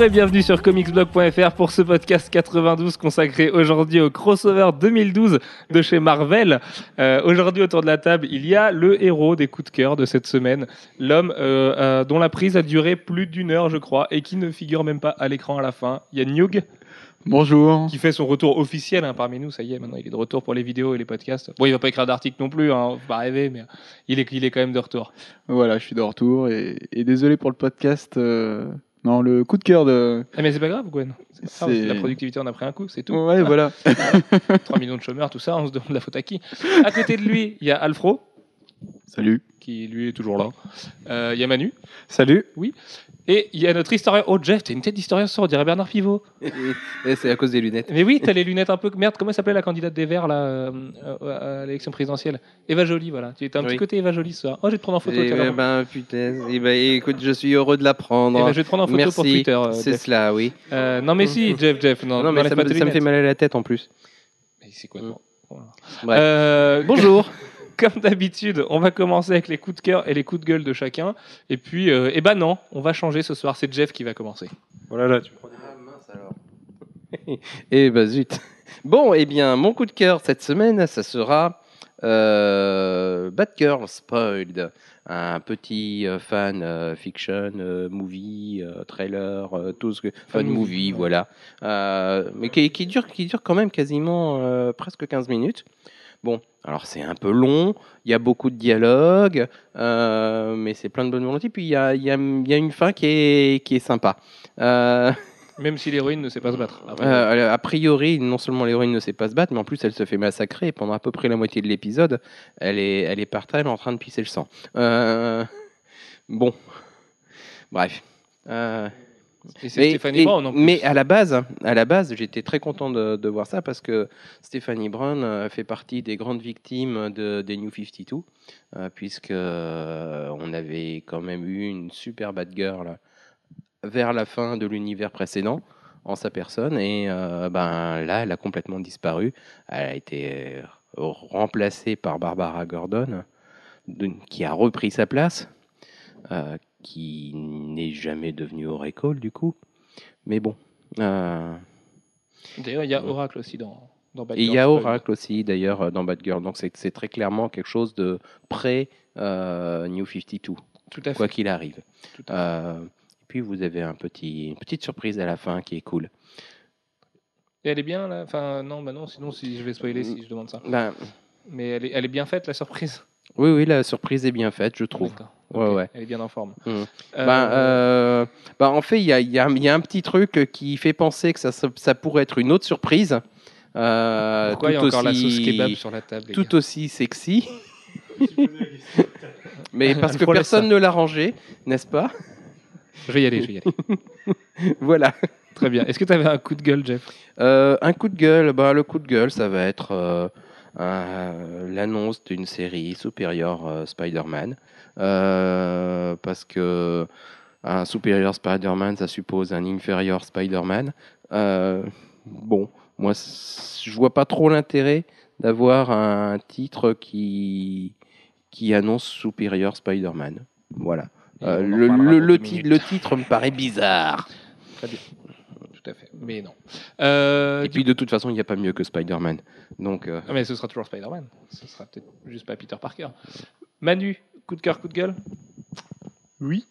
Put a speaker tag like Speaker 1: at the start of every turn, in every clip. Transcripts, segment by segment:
Speaker 1: Bonjour et bienvenue sur comicsblog.fr pour ce podcast 92 consacré aujourd'hui au crossover 2012 de chez Marvel. Euh, aujourd'hui autour de la table, il y a le héros des coups de cœur de cette semaine, l'homme euh, euh, dont la prise a duré plus d'une heure je crois et qui ne figure même pas à l'écran à la fin. Il y a
Speaker 2: Bonjour.
Speaker 1: qui fait son retour officiel hein, parmi nous, ça y est, maintenant il est de retour pour les vidéos et les podcasts. Bon, il va pas écrire d'article non plus, hein, faut pas rêver, mais il est, il est quand même de retour.
Speaker 2: Voilà, je suis de retour et, et désolé pour le podcast. euh, Non, le coup de cœur de.
Speaker 1: Ah, mais c'est pas grave, Gwen. C'est pas grave,
Speaker 2: C'est-
Speaker 1: La productivité, on a pris un coup, c'est tout.
Speaker 2: Ouais, voilà.
Speaker 1: 3 millions de chômeurs, tout ça, on se demande la faute à qui. À côté de lui, il y a Alfro,
Speaker 2: Salut.
Speaker 1: qui lui est toujours là. Euh, Il y a Manu.
Speaker 3: Salut.
Speaker 1: Et il y a notre historien. Oh, Jeff, t'as une tête d'historien ce soir, on dirait Bernard Pivot.
Speaker 4: Et c'est à cause des lunettes.
Speaker 1: Mais oui, t'as les lunettes un peu. Merde, comment s'appelait la candidate des Verts, là, euh, euh, à l'élection présidentielle? Eva Jolie, voilà. Tu étais un petit
Speaker 4: Oui.
Speaker 1: côté Eva Jolie ce soir. Oh, je vais te prendre en photo.
Speaker 4: Et
Speaker 1: tiens,
Speaker 4: ben, ben, putain. Et ben, écoute, je suis heureux de l'apprendre.
Speaker 1: Eh ben, je vais te prendre en photo
Speaker 4: Merci.
Speaker 1: pour Twitter. euh,
Speaker 4: c'est
Speaker 1: Jeff.
Speaker 4: cela, oui.
Speaker 1: Euh, non, mais si, Jeff, Jeff. Non,
Speaker 4: Non, mais
Speaker 1: n'enlève
Speaker 4: ça,
Speaker 1: pas
Speaker 4: me,
Speaker 1: tes
Speaker 4: ça me fait
Speaker 1: lunettes.
Speaker 4: mal à la tête en plus.
Speaker 1: Mais C'est quoi non? Voilà.
Speaker 4: Bref.
Speaker 1: Euh, bonjour. Comme d'habitude, on va commencer avec les coups de cœur et les coups de gueule de chacun. Et puis, euh, eh ben non, on va changer ce soir. C'est Jeff qui va commencer.
Speaker 3: Voilà, là, tu prends
Speaker 4: Ah, mince alors. Eh ben zut. Bon, eh bien, mon coup de cœur cette semaine, ça sera euh, Batgirl Spoiled. Un petit euh, fan euh, fiction, euh, movie, euh, trailer, euh, tout ce que. Fan
Speaker 1: movie,
Speaker 4: movie,
Speaker 1: ouais.
Speaker 4: voilà. Euh, mais qui, qui dure, qui dure quand même quasiment euh, presque 15 minutes. Bon, alors c'est un peu long, il y a beaucoup de dialogues, euh, mais c'est plein de bonne volonté. Puis il y a, il y a- il y a une fin qui est, qui est sympa. Euh,
Speaker 1: Même si l'héroïne ne sait pas se battre.
Speaker 4: Euh, a priori, non seulement l'héroïne ne sait pas se battre, mais en plus elle se fait massacrer. Et pendant à peu près la moitié de l'épisode, elle est, elle est par terre en train de pisser le sang. Bon, bref.
Speaker 1: Et c'est
Speaker 4: mais,
Speaker 1: Stéphanie
Speaker 4: et-
Speaker 1: Brown en plus.
Speaker 4: mais à la base, à la base, j'étais très content de, de voir ça parce que Stephanie Brown euh, fait partie des grandes victimes de, des New 52, euh, puisque euh, on avait quand même eu une super bad girl vers la fin de l'univers précédent en sa personne et euh, ben là, elle a complètement disparu. Elle a été remplacée par Barbara Gordon, qui a repris sa place. euh, qui n'est jamais devenu Oracle du coup. Mais bon. euh,
Speaker 1: D'ailleurs, il y a Oracle aussi dans, dans
Speaker 4: et
Speaker 1: Batgirl.
Speaker 4: il y a. Oracle aussi d'ailleurs euh, dans Batgirl. Donc c'est c'est très clairement quelque chose de pré euh, New 52,
Speaker 1: Tout à fait.
Speaker 4: quoi qu'il arrive.
Speaker 1: Tout à fait.
Speaker 4: Euh, et puis vous avez un petit, une petite surprise à la fin qui est cool.
Speaker 1: Et elle est bien là? Enfin, non, bah non, sinon si je vais spoiler si je demande ça.
Speaker 4: Ben,
Speaker 1: Mais elle est, elle est bien faite la surprise?
Speaker 4: oui, oui, la surprise est bien faite, je trouve.
Speaker 1: D'accord.
Speaker 4: Ouais.
Speaker 1: Elle est bien en forme.
Speaker 4: Mhm.
Speaker 1: Euh,
Speaker 4: Ben, euh, ben, en fait, il y a, il y y a un petit truc qui fait penser que ça, ça pourrait être une autre surprise. Euh,
Speaker 1: Pourquoi il y a
Speaker 4: tout
Speaker 1: encore la sauce
Speaker 4: aussi-
Speaker 1: kebab sur la table
Speaker 4: tout aussi sexy. Mais parce que personne
Speaker 1: ça.
Speaker 4: ne l'a rangé, n'est-ce pas?
Speaker 1: Je vais y aller, je vais y aller.
Speaker 4: Voilà.
Speaker 1: Très bien. Est-ce que tu avais un coup de gueule, Jeff?
Speaker 4: Euh, un coup de gueule, bah, le coup de gueule, ça va être euh, l'annonce d'une série supérieure euh, Spider-Man. Euh, parce que un supérieur Spider-Man, ça suppose un inférieur Spider-Man. Euh, bon, moi, je vois pas trop l'intérêt d'avoir un titre qui, qui annonce supérieur Spider-Man. Voilà. Euh, le, ti- titre me paraît bizarre.
Speaker 1: Très bien. Tout à fait. Mais non. Euh,
Speaker 4: Et puis de toute façon, il n'y a pas mieux que Spider-Man. Donc, euh,
Speaker 1: Ah, mais ce sera toujours Spider-Man. Ce sera peut-être juste pas Peter Parker. Manu, coup de cœur, coup de gueule?
Speaker 3: Oui.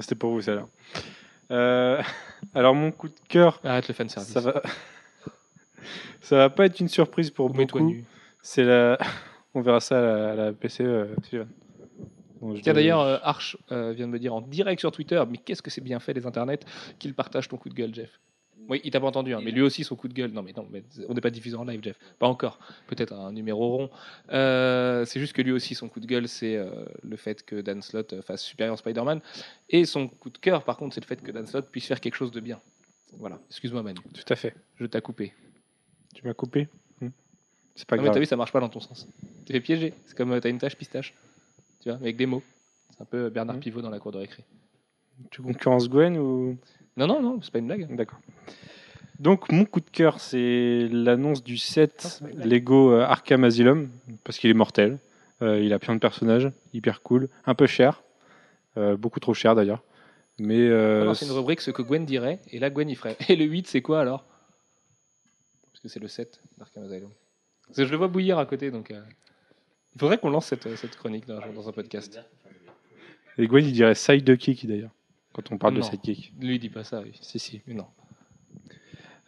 Speaker 3: C'était pour vous, celle-là. Euh, alors, mon coup de cœur,
Speaker 1: Arrête le fanservice.
Speaker 3: ça va. ça va pas être une surprise pour
Speaker 1: Mets-toi
Speaker 3: beaucoup.
Speaker 1: nu.
Speaker 3: C'est la. On verra ça à la, à la PC. euh, Sylvain. Bon, je
Speaker 1: Tiens, d'ailleurs, euh, Arch euh, vient de me dire en direct sur Twitter, mais qu'est-ce que c'est bien fait les internets, qu'il partage ton coup de gueule, Jeff. Oui, il t'a pas entendu, hein, mais lui aussi son coup de gueule. Non, mais non, mais on n'est pas diffusé en live, Jeff. Pas encore. Peut-être un numéro rond. Euh, c'est juste que lui aussi, son coup de gueule, c'est euh, le fait que Dan Slott euh, fasse Superior Spider-Man. Et son coup de cœur, par contre, c'est le fait que Dan Slott puisse faire quelque chose de bien. Voilà. Excuse-moi, Manu.
Speaker 3: Tout à fait.
Speaker 1: Je t'ai coupé.
Speaker 3: Tu m'as coupé? Hmm. C'est pas
Speaker 1: Non, mais
Speaker 3: grave.
Speaker 1: t'as vu, ça marche pas dans ton sens. Tu fais piéger. C'est comme t'as une tâche pistache. Tu vois, avec des mots. C'est un peu Bernard
Speaker 3: Mhm.
Speaker 1: Pivot dans la cour de récré.
Speaker 3: Tu concurrences Gwen ou
Speaker 1: Non, non, non, c'est pas une blague.
Speaker 3: D'accord. Donc, mon coup de cœur, c'est l'annonce du set
Speaker 1: blague.
Speaker 3: Lego euh, Arkham Asylum, parce qu'il est mortel. Euh, il a plein de personnages, hyper cool, un peu cher, euh, beaucoup trop cher d'ailleurs. Mais euh,
Speaker 1: Alors, c'est une rubrique ce que Gwen dirait, et là Gwen y ferait. Et le 8, c'est quoi alors? Parce que c'est le 7 d'Arkham Asylum. Parce que je le vois bouillir à côté, donc. euh, Il faudrait qu'on lance cette, cette chronique dans un podcast.
Speaker 3: et Gwen, il dirait sidekick d'ailleurs, quand on parle de
Speaker 1: Non.
Speaker 3: sidekick.
Speaker 1: Lui, il dit pas ça, oui.
Speaker 3: Si, si.
Speaker 1: Mais non.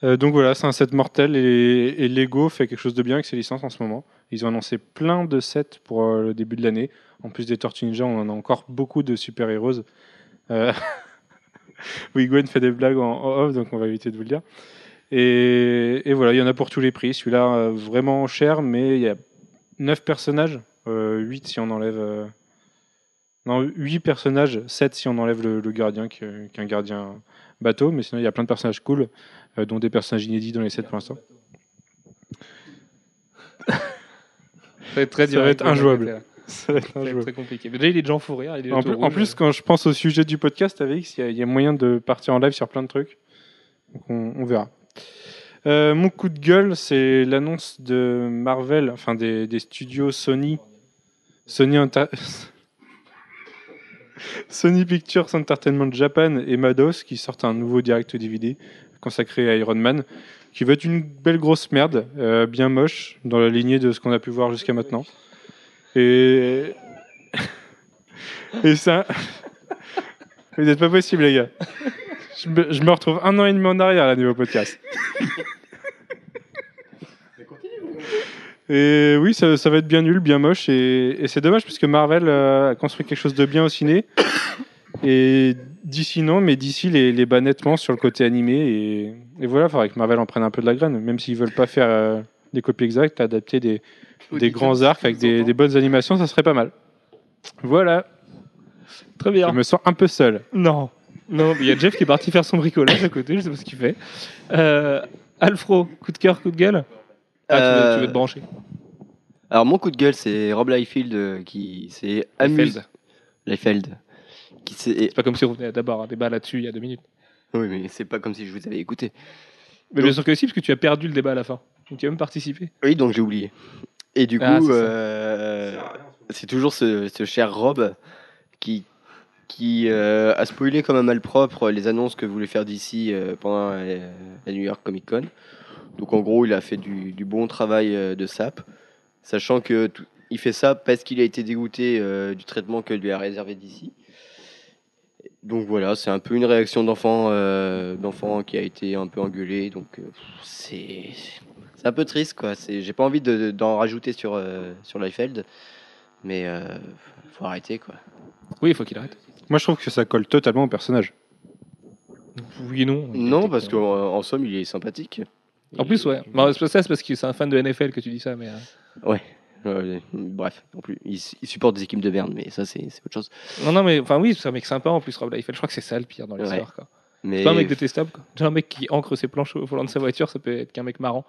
Speaker 3: Euh, donc voilà, c'est un set mortel et, et Lego fait quelque chose de bien avec ses licences en ce moment. Ils ont annoncé plein de sets pour euh, le début de l'année. En plus des Tortues Ninja, on en a encore beaucoup de super-héros. Euh, oui, Gwen fait des blagues en, off, donc on va éviter de vous le dire. Et, et voilà, il y en a pour tous les prix. Celui-là, euh, vraiment cher, mais il y a 9 personnages, euh, 8 si on enlève... euh, Non, 8 personnages, 7 si on enlève le, le gardien, qui, est- qui est un gardien bateau, mais sinon il y a plein de personnages cool euh, dont des personnages inédits dans les sets pour l'instant.
Speaker 1: Ça va être très
Speaker 3: Ça va être injouable. Ça va être injouable.
Speaker 1: très compliqué. Mais déjà, il est déjà en fou rire. Il est
Speaker 3: En, plus, en plus, quand je pense au sujet du podcast avec X, il y, a- il y a moyen de partir en live sur plein de trucs. Donc on, on verra. Euh, mon coup de gueule, c'est l'annonce de Marvel, enfin des, des studios Sony, Sony, Sony Pictures Entertainment Japan et Mados qui sortent un nouveau direct DVD consacré à Iron Man, qui va être une belle grosse merde, euh, bien moche, dans la lignée de ce qu'on a pu voir jusqu'à maintenant. Et et ça. Vous n'êtes pas possible, les gars. Je me, retrouve un an et demi en arrière, là, niveau podcast. Et oui, ça, ça va être bien nul, bien moche. Et, et c'est dommage, parce que Marvel euh, a construit quelque chose de bien au ciné. Et d'ici, non, mais d'ici, les, les bat nettement sur le côté animé. Et, et voilà, il faudrait que Marvel en prenne un peu de la graine. Même s'ils veulent pas faire euh, des copies exactes, adapter des, des grands arcs avec des, des bonnes animations, ça serait pas mal. Voilà.
Speaker 1: Très
Speaker 3: Je
Speaker 1: bien.
Speaker 3: me sens un peu seul.
Speaker 1: Non. Non, il y a Jeff qui est parti faire son bricolage à côté, je sais pas ce qu'il fait. Euh, Alfro, coup de cœur, coup de gueule? Ah, tu, veux,
Speaker 5: Euh,
Speaker 1: tu veux te brancher.
Speaker 5: Alors mon coup de gueule, c'est Rob Liefeld euh, qui s'est amusé.
Speaker 1: Feld.
Speaker 5: Liefeld.
Speaker 1: C'est pas comme si on venait d'avoir un débat là-dessus il y a deux minutes.
Speaker 5: Oui, mais c'est pas comme si je vous avais écouté.
Speaker 1: Mais bien sûr que si, parce que tu as perdu le débat à la fin. Donc tu as même participé.
Speaker 5: Oui, donc j'ai oublié. Et du coup,
Speaker 1: Ah, c'est ça.
Speaker 5: euh, c'est toujours ce, ce cher Rob qui, qui euh, a spoilé comme un malpropre les annonces que voulait faire d'ici pendant euh, la New York Comic Con. Donc en gros, il a fait du, du bon travail euh, de sap, sachant que tout- il fait ça parce qu'il a été dégoûté euh, du traitement que lui a réservé d'ici. Donc voilà, c'est un peu une réaction d'enfant, euh, d'enfant qui a été un peu engueulé. Donc euh, c'est c'est un peu triste quoi. J'ai pas envie de- de- d'en rajouter sur euh, sur Liefeld, mais euh, faut arrêter quoi.
Speaker 1: Oui, il faut qu'il arrête.
Speaker 3: Moi, je trouve que ça colle totalement au personnage.
Speaker 1: Oui et non.
Speaker 5: Non, parce qu'en en somme, il est sympathique.
Speaker 1: En plus, ouais. Bon, c'est pas ça, c'est parce que c'est un fan de NFL que tu dis ça, mais. euh,
Speaker 5: Euh, bref, en plus, il, supporte des équipes de merde, mais ça c'est autre chose.
Speaker 1: Non, non, mais enfin, oui, c'est un mec sympa en plus, Rob Liefeld. Je crois que c'est ça le pire dans
Speaker 5: Ouais.
Speaker 1: l'histoire. quoi.
Speaker 5: Mais
Speaker 1: C'est pas un mec détestable. Quoi. Un mec qui ancre ses planches au volant de sa voiture, ça peut être qu'un mec marrant.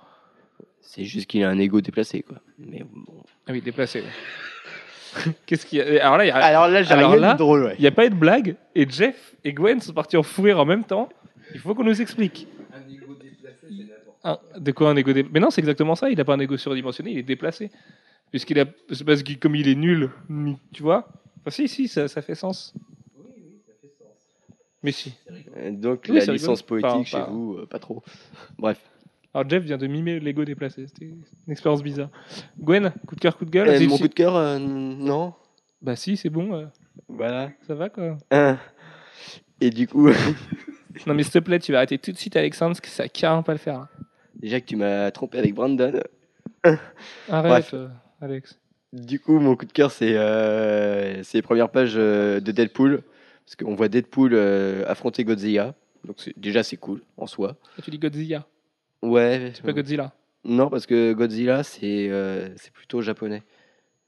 Speaker 5: c'est juste qu'il a un ego déplacé quoi. Mais bon.
Speaker 1: Ah oui, déplacé. ouais. Qu'est-ce qu'il y a? Alors là, il y a.
Speaker 5: Alors là, j'ai
Speaker 1: Alors
Speaker 5: rien
Speaker 1: là,
Speaker 5: de drôle, ouais.
Speaker 1: Il n'y a pas eu de blague et Jeff et Gwen sont partis en fou rire en même temps. Il faut qu'on nous explique. Un- de quoi un égo déplacé Mais non, c'est exactement ça. Il n'a pas un égo surdimensionné, il est déplacé. Puisqu'il a, c'est parce que comme il est nul, tu vois. Enfin, si, si, ça, ça fait sens. Mais si.
Speaker 5: Donc
Speaker 1: Oui,
Speaker 5: la licence
Speaker 1: rigolo.
Speaker 5: poétique chez
Speaker 1: pas-
Speaker 5: vous, euh, pas trop. Bref.
Speaker 1: Alors Jeff vient de mimer l'ego déplacé. C'était une expérience bizarre. Gwen, coup de cœur, coup de gueule.
Speaker 5: Euh, mon coup de cœur, euh, non.
Speaker 1: Bah si, c'est bon.
Speaker 5: Voilà.
Speaker 1: ça va quoi.
Speaker 5: Hein. Et du coup,
Speaker 1: Non mais s'il te plaît, tu vas arrêter tout de suite Alexandre, parce que ça carrément pas le faire. hein.
Speaker 5: Déjà que tu m'as trompé avec Brandon.
Speaker 1: Arrête, euh, Alex.
Speaker 5: Du coup, mon coup de cœur, c'est euh, les premières pages euh, de Deadpool. Parce qu'on voit Deadpool euh, affronter Godzilla. Donc déjà, c'est cool en soi.
Speaker 1: Ah, tu dis Godzilla,
Speaker 5: Ouais.
Speaker 1: c'est pas Godzilla.
Speaker 5: Non, parce que Godzilla, c'est euh, plutôt japonais.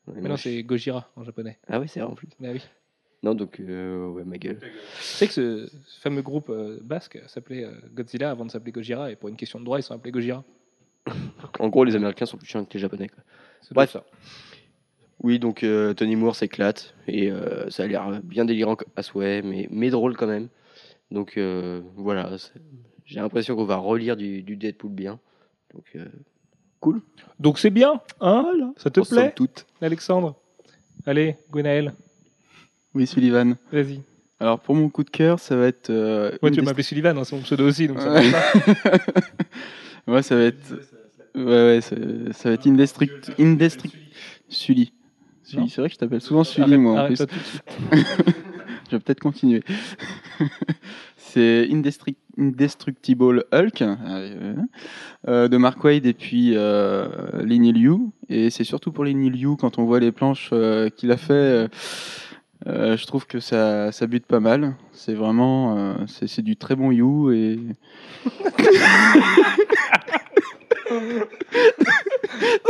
Speaker 1: Mais non, c'est Gojira en japonais.
Speaker 5: Ah oui, c'est vrai en plus.
Speaker 1: Mais oui.
Speaker 5: Non, donc, euh, ouais, ma gueule.
Speaker 1: Tu sais que ce, ce fameux groupe euh, basque s'appelait euh, Godzilla avant de s'appeler Gojira, et pour une question de droit, ils sont appelés Gojira.
Speaker 5: En gros, les Américains sont plus chiants que les Japonais. quoi.
Speaker 1: C'est
Speaker 5: Bref.
Speaker 1: ça.
Speaker 5: Oui, donc euh, Tony Moore s'éclate et euh, ça a l'air bien délirant à souhait, mais, mais drôle quand même. Donc euh, voilà, c'est- j'ai l'impression qu'on va relire du, du Deadpool bien. Donc, euh,
Speaker 1: Donc c'est bien, hein? Ça te
Speaker 5: somme
Speaker 1: plaît? Alexandre Allez, Gwenaël,
Speaker 2: Oui, Sullivan.
Speaker 1: vas-y.
Speaker 2: Alors pour mon coup de cœur, ça va être. euh,
Speaker 1: Ouais, tu peux m'appeler Sullivan, hein, c'est mon pseudo aussi, donc ça va.
Speaker 2: Ouais, ça va être. Ouais, ouais, ça, ça va être Indestruct... Indestruct... Sully. Sully, c'est vrai que je t'appelle souvent Sully,
Speaker 1: Arrête-
Speaker 2: moi, en plus. Je vais peut-être continuer. c'est Indestructible Hulk euh, euh, de Mark Wade et puis euh, Lenny Liu. Et c'est surtout pour Lenny Liu, quand on voit les planches euh, qu'il a fait, euh, je trouve que ça, ça bute pas mal. C'est vraiment euh, c'est, c'est du très bon You et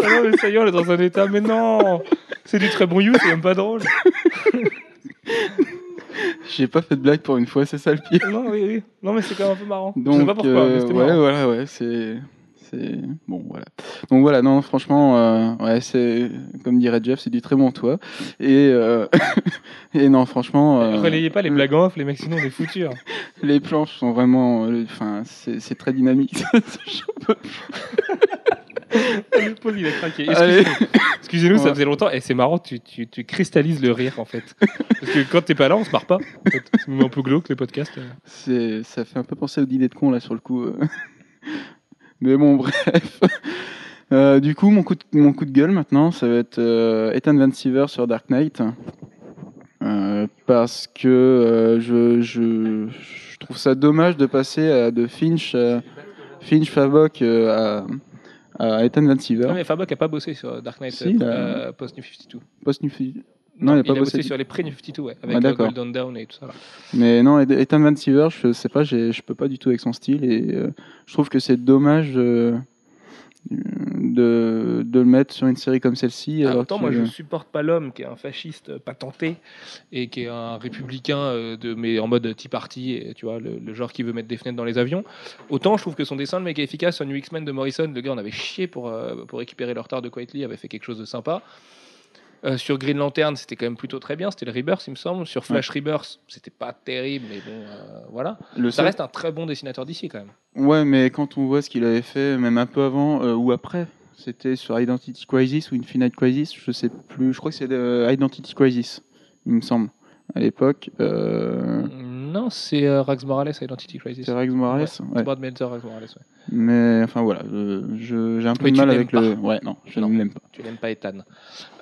Speaker 1: Ah non, mais ça y est, on est dans un état, mais non C'est du très bon you, c'est même pas drôle.
Speaker 2: j'ai pas fait de blague pour une fois, c'est ça le pire.
Speaker 1: Non, oui, oui. Non, mais c'est quand même un peu marrant.
Speaker 2: Donc,
Speaker 1: je sais pas pourquoi, mais
Speaker 2: euh,
Speaker 1: c'était
Speaker 2: ouais,
Speaker 1: marrant.
Speaker 2: voilà, ouais, c'est, c'est bon, voilà. Donc voilà, non, franchement, euh, ouais, c'est comme dirait Jeff, c'est du très bon toit. Et euh, et non, franchement, euh,
Speaker 1: Relayez pas les blagues en off, les mecs, sinon on est foutus. hein.
Speaker 2: les planches sont vraiment, euh, enfin, c'est, très dynamique.
Speaker 1: Le pauvre, il a craqué. Excusez-nous, ça faisait longtemps. Et c'est marrant, tu, tu, tu cristallises le rire, en fait. Parce que quand t'es pas là, on se marre pas. en fait. C'est un peu glauque, les podcasts.
Speaker 2: ça fait un peu penser au dîner de con là sur le coup. Mais bon, bref. Euh, du coup, mon coup, de, mon coup de gueule maintenant, ça va être euh, Ethan Van Siever sur Dark Knight. Euh, parce que je, je, je trouve ça dommage de passer à, de Finch, Finch Favok à, à Ethan Van Siever.
Speaker 1: Non, mais Fabok a pas bossé sur Dark Knight
Speaker 2: Si,
Speaker 1: post-New 52.
Speaker 2: Post Non, il a pas
Speaker 1: bossé
Speaker 2: bossé.
Speaker 1: sur les pré-New 52, ouais, avec
Speaker 2: Ah, d'accord.
Speaker 1: Golden Dawn et tout ça. Là.
Speaker 2: Mais non, Ethan Van Siever, je sais pas, je peux pas du tout avec son style et euh, je trouve que c'est dommage euh, de, de le mettre sur une série comme celle-ci.
Speaker 1: En même temps, moi, je supporte pas l'homme qui est un fasciste patenté et qui est un républicain, de, mais en mode Tea Party, et, tu vois, le, le genre qui veut mettre des fenêtres dans les avions. Autant je trouve que son dessin, le mec est efficace. Sur New X-Men de Morrison, le gars, on avait chié pour, euh, pour récupérer le retard de Quietly, avait fait quelque chose de sympa. Euh, sur Green Lantern, c'était quand même plutôt très bien. C'était le Rebirth, il me semble. Sur Flash Rebirth, c'était pas terrible, mais bon, euh, voilà.
Speaker 2: le
Speaker 1: Ça
Speaker 2: seul-
Speaker 1: reste un très bon dessinateur d'ici quand même.
Speaker 2: Ouais, mais quand on voit ce qu'il avait fait, même un peu avant euh, ou après, c'était sur Identity Crisis ou Infinite Crisis, je sais plus, je crois que c'est de Identity Crisis, il me semble, à l'époque. Euh,
Speaker 1: Non, c'est euh, Rax Morales à Identity Crisis.
Speaker 2: c'est Rex Morales ouais.
Speaker 1: Brad Meltzer, Rax Morales, ouais.
Speaker 2: Mais enfin voilà, je- j'ai un peu
Speaker 1: Mais
Speaker 2: de mal
Speaker 1: l'aimes
Speaker 2: avec le. Ouais, non, je
Speaker 1: Non.
Speaker 2: ne l'aime pas.
Speaker 1: Tu n'aimes pas Ethan.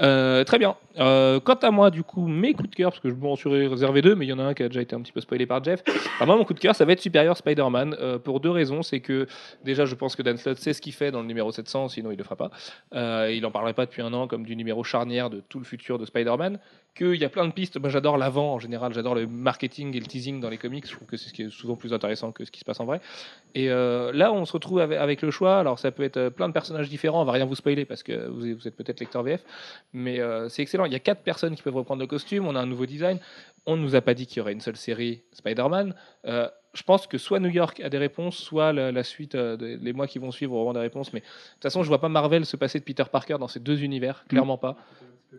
Speaker 1: Euh, très bien. Euh, quant à moi, du coup, mes coups de cœur, parce que je m'en suis réservé deux, mais il y en a un qui a déjà été un petit peu spoilé par Jeff. Alors moi, mon coup de cœur, ça va être Superior Spider-Man, euh, pour deux raisons. C'est que, déjà, je pense que Dan Slott sait ce qu'il fait dans le numéro 700, sinon il ne le fera pas. Euh, il n'en parlerait pas depuis un an comme du numéro charnière de tout le futur de Spider-Man. Qu'il y a plein de pistes. Moi, j'adore l'avant, en général. J'adore le marketing et le teasing dans les comics. Je trouve que c'est ce qui est souvent plus intéressant que ce qui se passe en vrai. Et euh, là, on se retrouve avec, avec le choix. Alors, ça peut être euh, plein de personnages différents. On va rien vous spoiler parce que vous êtes, vous êtes peut-être lecteur VF. Mais euh, c'est excellent. Il y a quatre personnes qui peuvent reprendre le costume. On a un nouveau design. On ne nous a pas dit qu'il y aurait une seule série Spider-Man. Euh, je pense que soit New York a des réponses, soit la, la suite, euh, des- les mois qui vont suivre auront des réponses. Mais de toute façon, je vois pas Marvel se passer de Peter Parker dans ces deux univers. Clairement pas.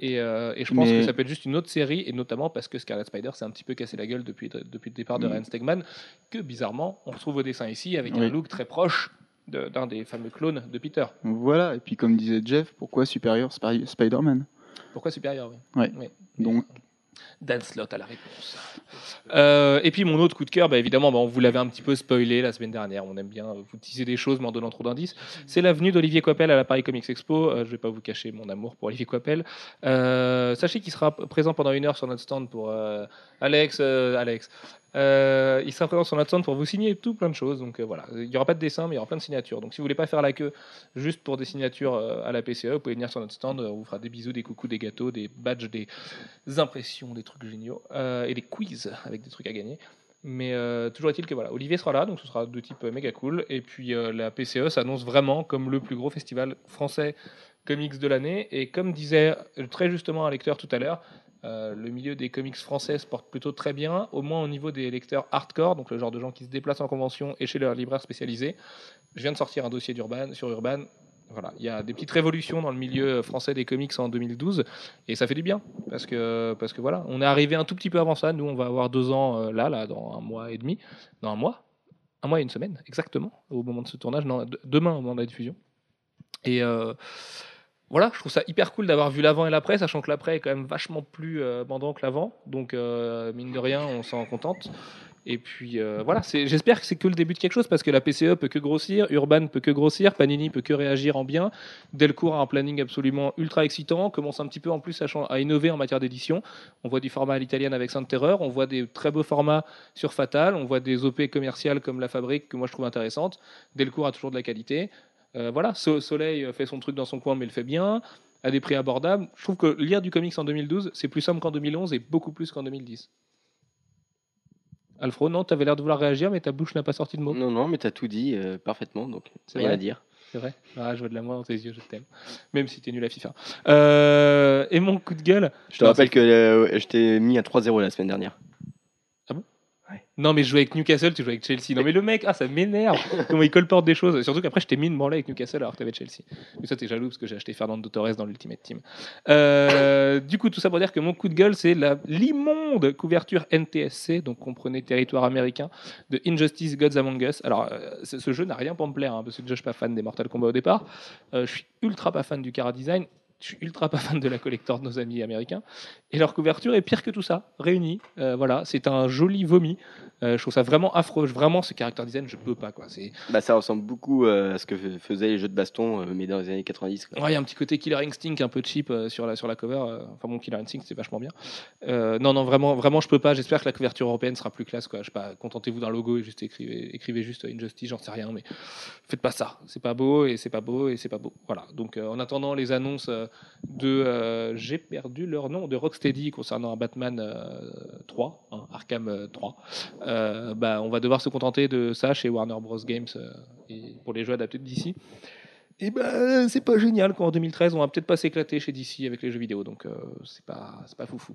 Speaker 1: Et, euh, et je pense
Speaker 2: Mais-
Speaker 1: que ça peut être juste une autre série, et notamment parce que Scarlet Spider s'est un petit peu cassé la gueule depuis, depuis le départ de
Speaker 2: Mm.
Speaker 1: Ryan Stegman, que bizarrement, on retrouve au dessin ici avec un look très proche de- d'un des fameux clones de Peter.
Speaker 2: Voilà, et puis comme disait Jeff, pourquoi supérieur Spider-Man?
Speaker 1: Pourquoi supérieur oui.
Speaker 2: Ouais.
Speaker 1: Oui.
Speaker 2: Donc,
Speaker 1: Dan Slott à la réponse. Euh, et puis mon autre coup de cœur, bah, évidemment, bah, on vous l'avait un petit peu spoilé la semaine dernière. On aime bien vous teaser des choses, mais en donnant trop d'indices. C'est l'avenue d'Olivier Coppel à la Paris Comics Expo. Euh, je vais pas vous cacher mon amour pour Olivier Coppel. Euh, sachez qu'il sera présent pendant une heure sur notre stand pour Alex. Alex. Euh, il sera présent sur notre stand pour vous signer tout plein de choses. Donc euh, voilà, il n'y aura pas de dessin, mais il y aura plein de signatures. Donc si vous voulez pas faire la queue juste pour des signatures euh, à la PCE, vous pouvez venir sur notre stand. euh, On vous fera des bisous, des coucous, des gâteaux, des badges, des impressions, des trucs géniaux et des quiz avec des trucs à gagner. Mais toujours est-il que voilà, Olivier sera là, donc ce sera de type euh, méga cool. Et puis la PCE s'annonce vraiment comme le plus gros festival français comics de l'année. Et comme disait très justement un lecteur tout à l'heure, euh, le milieu des comics français se porte plutôt très bien, au moins au niveau des lecteurs hardcore, donc le genre de gens qui se déplacent en convention et chez leurs libraires spécialisés. Je viens de sortir un dossier d'Urban sur Urban. Voilà, il y a des petites révolutions dans le milieu français des comics en 2012 et ça fait du bien parce que parce que voilà, on est arrivé un tout petit peu avant ça. Nous, on va avoir deux ans euh, là, là, dans un mois et demi, dans un mois, un mois et une semaine exactement au moment de ce tournage. Demain au moment de la diffusion. Et euh, voilà, je trouve ça hyper cool d'avoir vu l'avant et l'après, sachant que l'après est quand même vachement plus euh, bandant que l'avant. Donc, euh, mine de rien, on s'en contente. Et puis euh, voilà, j'espère que c'est que le début de quelque chose parce que la PCE peut que grossir, Urban peut que grossir, Panini peut que réagir en bien. Delcourt a un planning absolument ultra excitant, commence un petit peu en plus à, à innover en matière d'édition. On voit du format à l'italienne avec Sainte Terreur, on voit des très beaux formats sur Fatal, on voit des OP commerciales comme La Fabrique que moi je trouve intéressantes. Delcourt a toujours de la qualité. Euh, voilà, So- Soleil euh, fait son truc dans son coin mais le fait bien, à des prix abordables. Je trouve que lire du comics en 2012, c'est plus simple qu'en 2011 et beaucoup plus qu'en 2010. Alfro, non, tu avais l'air de vouloir réagir, mais ta bouche n'a pas sorti de mots.
Speaker 5: Non, non, mais t'as tout dit euh, parfaitement, donc
Speaker 1: C'est
Speaker 5: rien
Speaker 1: vrai
Speaker 5: à dire.
Speaker 1: C'est vrai Ah, je vois de l'amour dans tes yeux, je t'aime. Même si t'es nul à FIFA. Euh, et mon coup de gueule.
Speaker 5: Je te rappelle que je t'ai mis à 3-0 la semaine dernière.
Speaker 1: Non, mais je jouais avec Newcastle, tu jouais avec Chelsea. Non, mais le mec, ah, ça m'énerve. Comment il colporte des choses. Surtout qu'après, je t'ai mis une branlée avec Newcastle alors que t'avais Chelsea. Mais ça, t'es jaloux parce que j'ai acheté Fernando Torres dans l'Ultimate Team. Euh, du coup, tout ça pour dire que mon coup de gueule, c'est l'immonde couverture NTSC, donc comprenez territoire américain, de Injustice Gods Among Us. Alors, euh, ce ce jeu n'a rien pour me plaire, hein, parce que déjà, je suis pas fan des Mortal Kombat au départ. Euh, je suis ultra pas fan du Cara Design. Je suis ultra pas fan de la collector de nos amis américains. Et leur couverture est pire que tout ça, réunie. Euh, voilà, c'est un joli vomi. Euh, je trouve ça vraiment affreux. Vraiment, ce caractère design, je peux pas. Quoi.
Speaker 5: Bah, ça ressemble beaucoup euh, à ce que faisaient les jeux de baston, mais dans les années 90. quoi.
Speaker 1: Ouais, il y a un petit côté Killer Instinct un peu cheap sur, la, sur la cover. Enfin, mon Killer Instinct, c'est vachement bien. Non, non, vraiment, vraiment, je peux pas. J'espère que la couverture européenne sera plus classe. Quoi. Je sais pas, contentez-vous d'un logo et juste écrivez, écrivez juste Injustice, j'en sais rien. Mais faites pas ça. C'est pas beau et c'est pas beau et c'est pas beau. Voilà. Donc, en attendant les annonces euh, de. euh, J'ai perdu leur nom, de Rocksteady concernant Batman euh, 3, hein, Arkham euh, 3. Euh, bah, on va devoir se contenter de ça chez Warner Bros. Games euh, pour les jeux adaptés de DC. Et ben, c'est pas génial qu'en 2013, on va peut-être pas s'éclater chez DC avec les jeux vidéo, donc euh, c'est pas, pas foufou.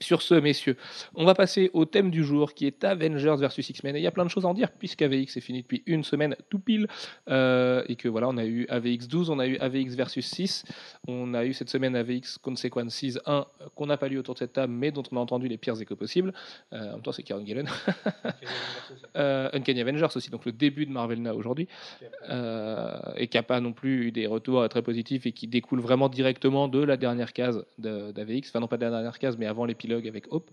Speaker 1: Sur ce, messieurs, on va passer au thème du jour qui est Avengers versus X-Men. Et il y a plein de choses à en dire puisqu'AVX est fini depuis une semaine tout pile euh, et que voilà, on a eu AVX 12, on a eu AVX versus 6, on a eu cette semaine AVX Consequences 1 euh, qu'on n'a pas lu autour de cette table mais dont on a entendu les pires échos possibles. Euh, en même temps, c'est Kieran Gillen. Euh, Uncanny Avengers aussi, donc le début de Marvel Now aujourd'hui, euh, et qui n'a pas non plus eu des retours très positifs et qui découle vraiment directement de la dernière case d'AVX, enfin non pas de la dernière case, mais avant avec Hope.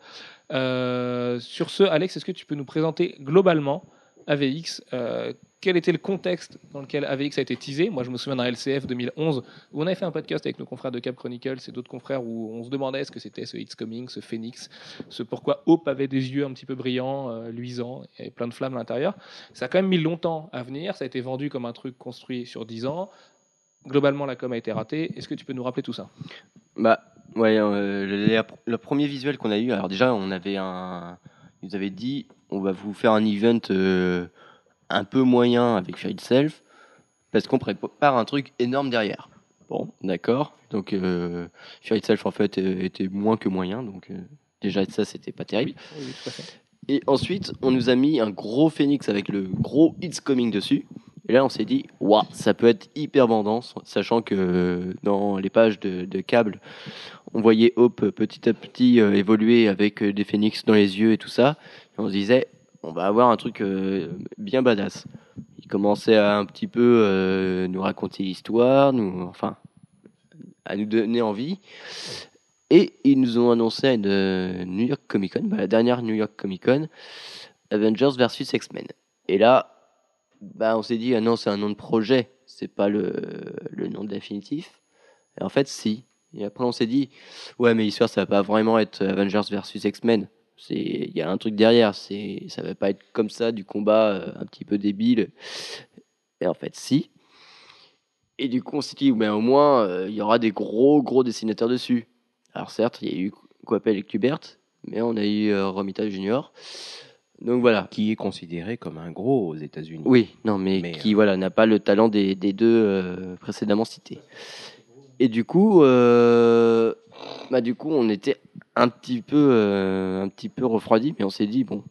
Speaker 1: Euh, sur ce, Alex, est-ce que tu peux nous présenter globalement AVX euh, quel était le contexte dans lequel AVX a été teasé? Moi, je me souviens d'un LCF 2011 où on avait fait un podcast avec nos confrères de Cap Chronicles et d'autres confrères où on se demandait ce que c'était ce It's Coming, ce Phoenix, ce pourquoi Hope avait des yeux un petit peu brillants, euh, luisants, avait plein de flammes à l'intérieur. Ça a quand même mis longtemps à venir, ça a été vendu comme un truc construit sur 10 ans. Globalement, la com a été ratée. Est-ce que tu peux nous rappeler tout ça?
Speaker 5: Bah, ouais, euh, le, le premier visuel qu'on a eu, alors déjà, on avait un. Ils nous avaient dit, on va vous faire un event euh, un peu moyen avec Fear Itself, parce qu'on prépare un truc énorme derrière. Bon, d'accord. Donc, euh, Itself, en fait, euh, était moins que moyen, donc déjà, ça, c'était pas terrible.
Speaker 1: oui, oui, tout à fait.
Speaker 5: Et ensuite, on nous a mis un gros phénix avec le gros It's Coming dessus. Et là, on s'est dit, waouh, ça peut être hyper vendant, sachant que dans les pages de, de câble, on voyait Hope petit à petit euh, évoluer avec euh, des phénix dans les yeux et tout ça. Et on se disait, on va avoir un truc euh, bien badass. Il commençait à un petit peu euh, nous raconter l'histoire, nous, enfin, à nous donner envie. Et ils nous ont annoncé à une euh, New York Comic Con, bah, la dernière New York Comic Con, Avengers versus X-Men. Et là, bah, on s'est dit, ah non, c'est un nom de projet, c'est pas le, le nom définitif. Et en fait, si. Et après, on s'est dit, ouais, mais l'histoire, ça va pas vraiment être Avengers versus X-Men. Il y a un truc derrière. C'est, ça va pas être comme ça du combat euh, un petit peu débile. Et en fait, si. Et du coup, on s'est dit, mais au moins, euh, il y aura des gros, gros dessinateurs dessus. Alors certes, il y a eu Coppel et Kubert, mais on a eu euh, Romita Junior. Donc voilà.
Speaker 4: qui est considéré comme un gros aux États-Unis.
Speaker 5: Oui, non, mais,
Speaker 4: Mais,
Speaker 5: qui voilà n'a pas le talent des, des deux euh, précédemment cités. Et du coup, euh, bah du coup, on était un petit peu, euh, un petit peu refroidi, mais on s'est dit bon,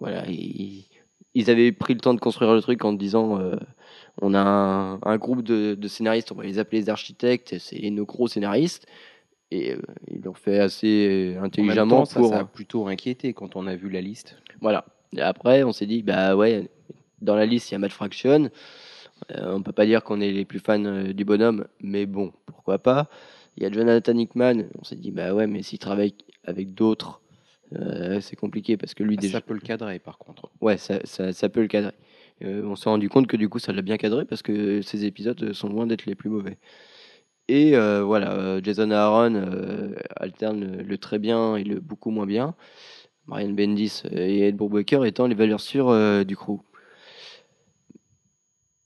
Speaker 5: voilà, ils, ils avaient pris le temps de construire le truc en disant, euh, on a un, un groupe de, de scénaristes, on va les appeler les architectes, c'est nos gros scénaristes, et euh, ils l'ont fait assez
Speaker 4: En même
Speaker 5: intelligemment
Speaker 4: temps, ça,
Speaker 5: pour.
Speaker 4: ça a plutôt inquiété quand on a vu la liste.
Speaker 5: Voilà. Et après, on s'est dit, bah ouais, dans la liste, il y a Mad Fraction. Euh, on peut pas dire qu'on est les plus fans euh, du bonhomme, mais bon, pourquoi pas. Il y a Jonathan Hickman, on s'est dit, bah ouais, mais s'il travaille avec d'autres, euh, c'est compliqué parce que lui, déjà.
Speaker 4: Ça peut le cadrer, par contre.
Speaker 5: Ouais, ça, ça, ça peut le cadrer. Euh, on s'est rendu compte que du coup, ça l'a bien cadré parce que ces épisodes sont loin d'être les plus mauvais. Et voilà, Jason Aaron alterne le très bien et le beaucoup moins bien. Marianne Bendis et Ed Brubaker étant les valeurs sûres euh, du crew.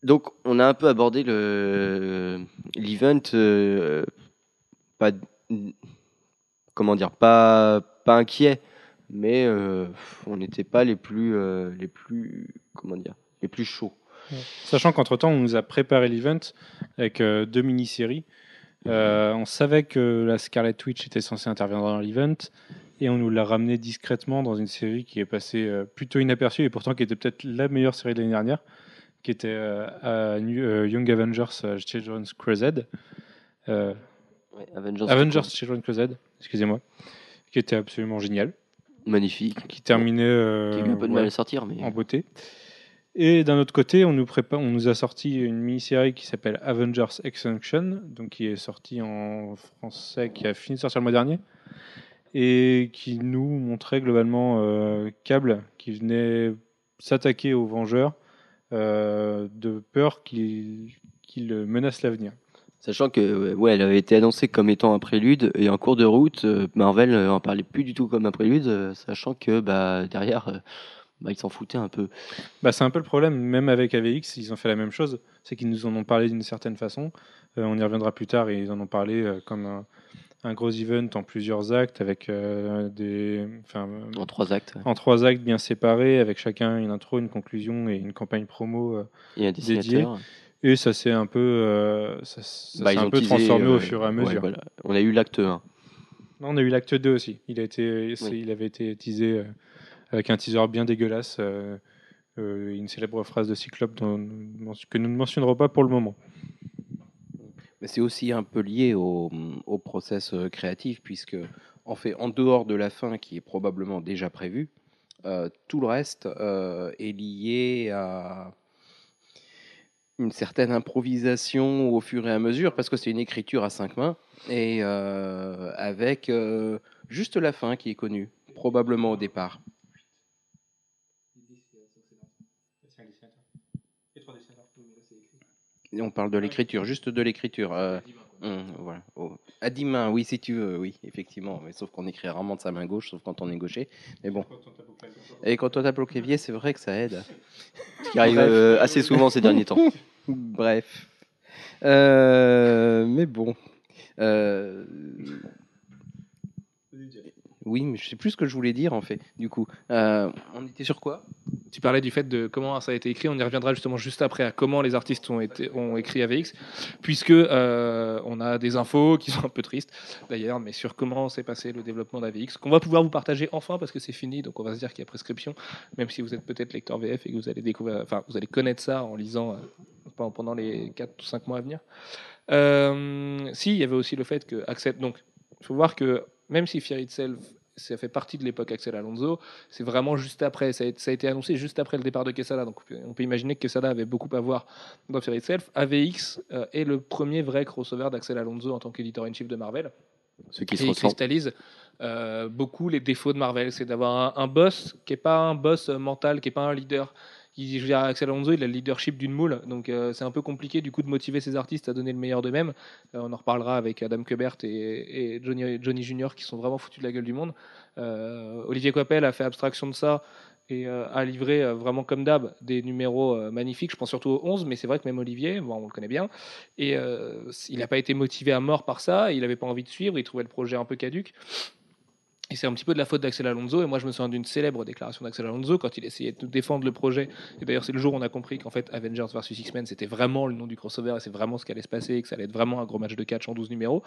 Speaker 5: Donc, on a un peu abordé le l'event, euh, pas comment dire, pas pas inquiet, mais euh, on n'était pas les plus euh, les plus comment dire, les plus chauds.
Speaker 3: Sachant qu'entre-temps, on nous a préparé l'event avec euh, deux mini-séries. Euh, on savait que la Scarlet Witch était censée intervenir dans l'event et on nous l'a ramené discrètement dans une série qui est passée euh, plutôt inaperçue et pourtant qui était peut-être la meilleure série de l'année dernière, qui était euh, à New- euh, Young Avengers Children's Crusade. Euh,
Speaker 5: Ouais, Avengers,
Speaker 3: Avengers Children's Crusade, excusez-moi, qui était absolument génial,
Speaker 5: magnifique,
Speaker 3: qui terminait euh,
Speaker 5: qui a eu un peu de
Speaker 3: ouais,
Speaker 5: mal à sortir, mais
Speaker 3: en beauté. Et d'un autre côté, on nous, prépare, on nous a sorti une mini-série qui s'appelle Avengers Extinction, donc qui est sortie en français, qui a fini de sortir le mois dernier, et qui nous montrait globalement euh, Cable qui venait s'attaquer aux Vengeurs euh, de peur qu'ils qu'ils menacent l'avenir.
Speaker 5: Sachant que ouais, elle avait été annoncée comme étant un prélude et en cours de route, euh, Marvel euh, en parlait plus du tout comme un prélude, euh, sachant que bah derrière, euh, bah, ils s'en foutaient un peu.
Speaker 3: Bah, c'est un peu le problème, même avec AVX, ils ont fait la même chose. C'est qu'ils nous en ont parlé d'une certaine façon. Euh, on y reviendra plus tard et ils en ont parlé euh, comme un, un gros event en plusieurs actes, avec euh, des,
Speaker 5: En trois actes. ouais.
Speaker 3: en trois actes bien séparés, avec chacun une intro, une conclusion et une campagne promo. euh,
Speaker 5: Et un
Speaker 3: Dédié.
Speaker 5: dessinateur.
Speaker 3: et ça s'est un peu, euh, ça, ça
Speaker 5: Bah,
Speaker 3: un peu
Speaker 5: teasé,
Speaker 3: transformé au fur et à
Speaker 5: ouais,
Speaker 3: mesure.
Speaker 5: voilà. On a eu l'acte 1.
Speaker 3: Non, on a eu l'acte 2 aussi. Il, a été,
Speaker 5: Oui.
Speaker 3: il avait été teasé avec un teaser bien dégueulasse, une célèbre phrase de Cyclope dont que nous ne mentionnerons pas pour le moment.
Speaker 4: C'est aussi un peu lié au, au process créatif, puisque en fait, en dehors de la fin qui est probablement déjà prévue, tout le reste est lié à une certaine improvisation au fur et à mesure, parce que c'est une écriture à cinq mains, et avec juste la fin qui est connue, probablement au départ. On parle de l'écriture, juste de l'écriture. euh, voilà. Oh. À dix mains, oui, si tu veux, oui, effectivement. Mais sauf qu'on écrit rarement de sa main gauche, sauf quand on est gaucher. Mais bon. Et quand on tape au clavier, c'est vrai que ça aide.
Speaker 5: Ce qui arrive euh, assez souvent ces derniers temps.
Speaker 4: Bref. Euh, mais bon. Oui, mais je sais plus ce que je voulais dire en fait. Du coup, Euh, on était sur quoi?
Speaker 1: Tu parlais du fait de comment ça a été écrit. On y reviendra justement juste après à comment les artistes ont, écrit AVX, puisque euh, on a des infos qui sont un peu tristes d'ailleurs, mais sur comment s'est passé le développement d'AVX, qu'on va pouvoir vous partager enfin parce que c'est fini, donc on va se dire qu'il y a prescription, même si vous êtes peut-être lecteur VF et que vous allez découvrir, enfin vous allez connaître ça en lisant euh, pendant- les 4 ou 5 mois à venir. Si, il y avait aussi le fait que Axel, donc il faut voir que même si Fear Itself ça fait partie de l'époque Axel Alonso, c'est vraiment juste après. Ça a, ça a été annoncé juste après le départ de Quesada. Donc on peut imaginer que Quesada avait beaucoup à voir dans Fear Itself. AVX euh, est le premier vrai crossover d'Axel Alonso en tant qu'éditeur-in-chief de Marvel.
Speaker 5: Ceux qui
Speaker 1: Et
Speaker 5: se
Speaker 1: il cristallise euh, beaucoup les défauts de Marvel. C'est d'avoir un, un boss qui n'est pas un boss mental, qui n'est pas un leader. Il, je veux dire, Axel Alonso, il a le leadership d'une moule, donc euh, c'est un peu compliqué du coup de motiver ses artistes à donner le meilleur d'eux-mêmes. Euh, on en reparlera avec Adam Kubert et, Johnny, Johnny Junior qui sont vraiment foutus de la gueule du monde. Euh, Olivier Coipel a fait abstraction de ça et a livré vraiment comme d'hab des numéros magnifiques. Je pense surtout au 11, mais c'est vrai que même Olivier, bon, on le connaît bien, et il n'a pas été motivé à mort par ça, il n'avait pas envie de suivre, il trouvait le projet un peu caduque. Et c'est un petit peu de la faute d'Axel Alonso. Et moi, je me souviens d'une célèbre déclaration d'Axel Alonso quand il essayait de défendre le projet. Et d'ailleurs, c'est le jour où on a compris qu'en fait, Avengers vs X-Men, c'était vraiment le nom du crossover et c'est vraiment ce qui allait se passer et que ça allait être vraiment un gros match de catch en 12 numéros.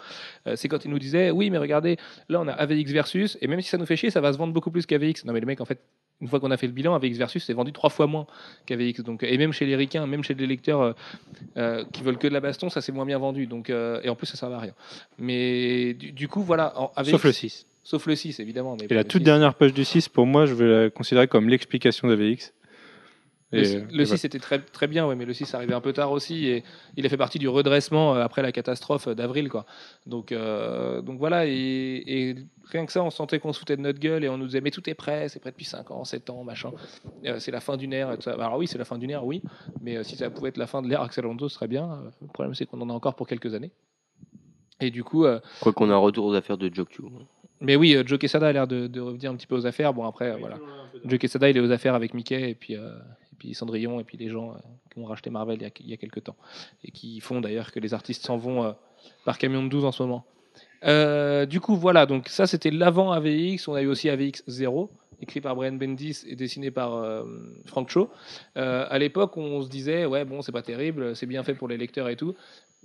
Speaker 1: Euh, c'est quand il nous disait Oui, mais regardez, là, on a AVX versus. Et même si ça nous fait chier, ça va se vendre beaucoup plus qu'AVX. Non, mais le mec, en fait, une fois qu'on a fait le bilan, AVX versus, c'est vendu trois fois moins qu'AVX. Donc, et même chez les ricains, même chez les lecteurs euh, euh, qui veulent que de la baston, ça c'est moins bien vendu. Donc, euh, et en plus, ça sert à rien. Mais du, coup, voilà. AVX
Speaker 3: Sauf le 6.
Speaker 1: Sauf le 6, évidemment. mais
Speaker 3: Et la toute
Speaker 1: 6.
Speaker 3: dernière page du 6, pour moi, je vais la considérer comme l'explication d'AVX.
Speaker 1: Le,
Speaker 3: Et,
Speaker 1: six-
Speaker 3: euh,
Speaker 1: le
Speaker 3: et
Speaker 1: 6 était très, très bien, ouais, mais le 6 arrivait un peu tard aussi. Et il a fait partie du redressement euh, après la catastrophe euh, d'avril. quoi. Donc, euh, donc voilà, et, et rien que ça, on sentait qu'on se foutait de notre gueule et on nous disait Mais tout est prêt, c'est prêt depuis 5 ans, 7 ans, machin. Euh, c'est la fin d'une ère. et tout ça. Alors oui, c'est la fin d'une ère, oui. Mais euh, si ça pouvait être la fin de l'ère Axel Alonso, ce serait bien. Le problème, c'est qu'on en a encore pour quelques années. Et du coup, euh,
Speaker 5: Quoi qu'on a un retour aux affaires de Joke
Speaker 1: mais oui, euh, Joe Quesada a l'air de, de revenir un petit peu aux affaires. Bon, après, voilà. Joe Quesada, il est aux affaires avec Mickey et puis, euh, et puis Cendrillon et puis les gens euh, qui ont racheté Marvel il y a, il y a quelques temps. Et qui font d'ailleurs que les artistes s'en vont euh, par camion de 12 en ce moment. Du coup, voilà, donc ça c'était l'avant AVX. On a eu aussi AVX 0, écrit par Brian Bendis et dessiné par Frank Cho. À l'époque, on se disait, ouais, bon, c'est pas terrible, c'est bien fait pour les lecteurs et tout.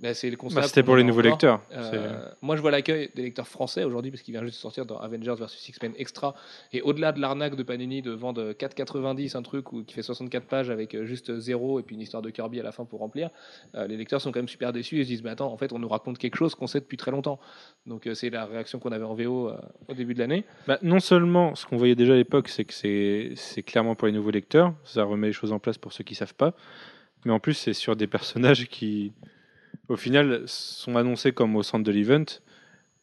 Speaker 1: Ben, c'est le constat
Speaker 3: Bah, C'était pour les nouveaux lecteurs.
Speaker 1: Euh, moi, je vois l'accueil des lecteurs français aujourd'hui parce qu'il vient juste de sortir dans Avengers vs X-Men Extra. Et au-delà de l'arnaque de Panini de vendre 4,90 un truc où, qui fait 64 pages avec euh, juste zéro et puis une histoire de Kirby à la fin pour remplir, euh, les lecteurs sont quand même super déçus et se disent Mais attends, en fait, on nous raconte quelque chose qu'on sait depuis très longtemps. Donc, euh, c'est la réaction qu'on avait en VO au début de l'année.
Speaker 3: Bah, non seulement, ce qu'on voyait déjà à l'époque, c'est que c'est c'est clairement pour les nouveaux lecteurs, ça remet les choses en place pour ceux qui savent pas, mais en plus c'est sur des personnages qui, au final, sont annoncés comme au centre de l'event,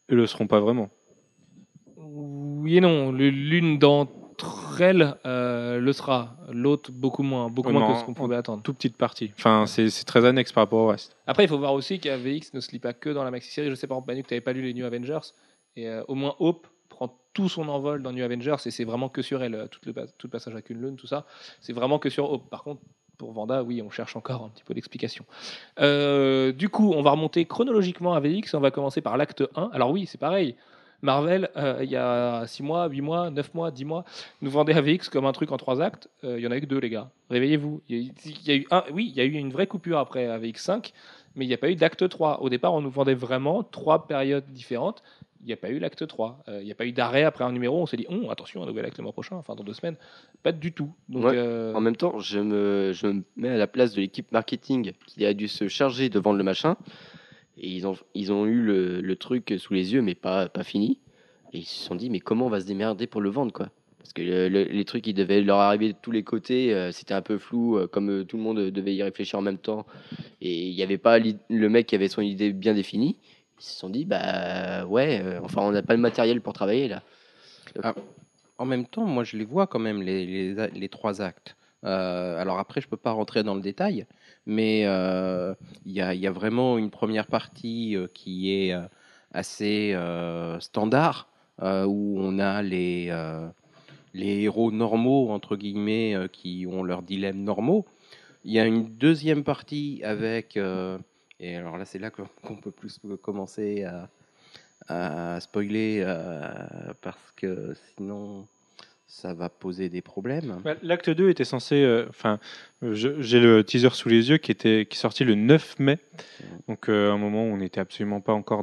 Speaker 3: et le seront pas vraiment.
Speaker 1: Oui et non. L'une d'entre elles euh, le sera, l'autre beaucoup moins, beaucoup moins que ce qu'on pouvait attendre.
Speaker 3: Toute petite partie. Enfin, c'est très annexe par rapport au reste.
Speaker 1: Après, il faut voir aussi qu'AVX ne se lit pas que dans la maxi-série. Je sais par exemple, Manu, que tu n'avais pas lu les New Avengers. Et euh, au moins, Hope prend tout son envol dans New Avengers. Et c'est vraiment que sur elle. euh, Tout le, pas- tout le passage à Kunlun, tout ça. C'est vraiment que sur Hope. Par contre, pour Vanda, oui, on cherche encore un petit peu d'explication. Euh, du coup, on va remonter chronologiquement à VX. On va commencer par l'acte 1. Alors oui, c'est pareil. Marvel, euh, il y a 6 mois, 8 mois, 9 mois, 10 mois, nous vendait AVX comme un truc en 3 actes. Euh, Il y en a eu que deux, les gars. Réveillez-vous. Il y, a eu- oui, il y a eu une vraie coupure après AVX 5, mais il n'y a pas eu d'acte 3. Au départ, on nous vendait vraiment trois périodes différentes. Il n'y a pas eu l'acte 3. Euh, il n'y a pas eu d'arrêt après un numéro. On s'est dit, oh, attention, un nouvel acte le mois prochain, enfin dans deux semaines. Pas du tout. Donc,
Speaker 5: Ouais.
Speaker 1: euh,
Speaker 5: En même temps, je me, je me mets à la place de l'équipe marketing qui a dû se charger de vendre le machin. Et ils ont, ils ont eu le, le truc sous les yeux, mais pas, pas fini. Et ils se sont dit, mais comment on va se démerder pour le vendre, quoi? Parce que le- le- les trucs, ils devaient leur arriver de tous les côtés. euh, C'était un peu flou, euh, comme tout le monde devait y réfléchir en même temps. Et il n'y avait pas le mec qui avait son idée bien définie. Ils se sont dit, bah ouais, euh, enfin, on n'a pas le matériel pour travailler là.
Speaker 4: En même temps, moi, je les vois quand même, les, les, trois actes. Euh, alors après, je peux pas rentrer dans le détail, mais euh, il y, a, y a vraiment une première partie qui est assez standard, où on a les, les héros normaux, entre guillemets, qui ont leurs dilemmes normaux. Il y a une deuxième partie avec... et alors là, c'est là qu'on peut plus commencer à, spoiler euh, parce que sinon ça va poser des problèmes.
Speaker 3: Bah, L'acte 2 était censé. euh, Enfin, j'ai le teaser sous les yeux qui, était, qui sorti le 9 mai. Donc, euh, un moment où on n'était absolument pas encore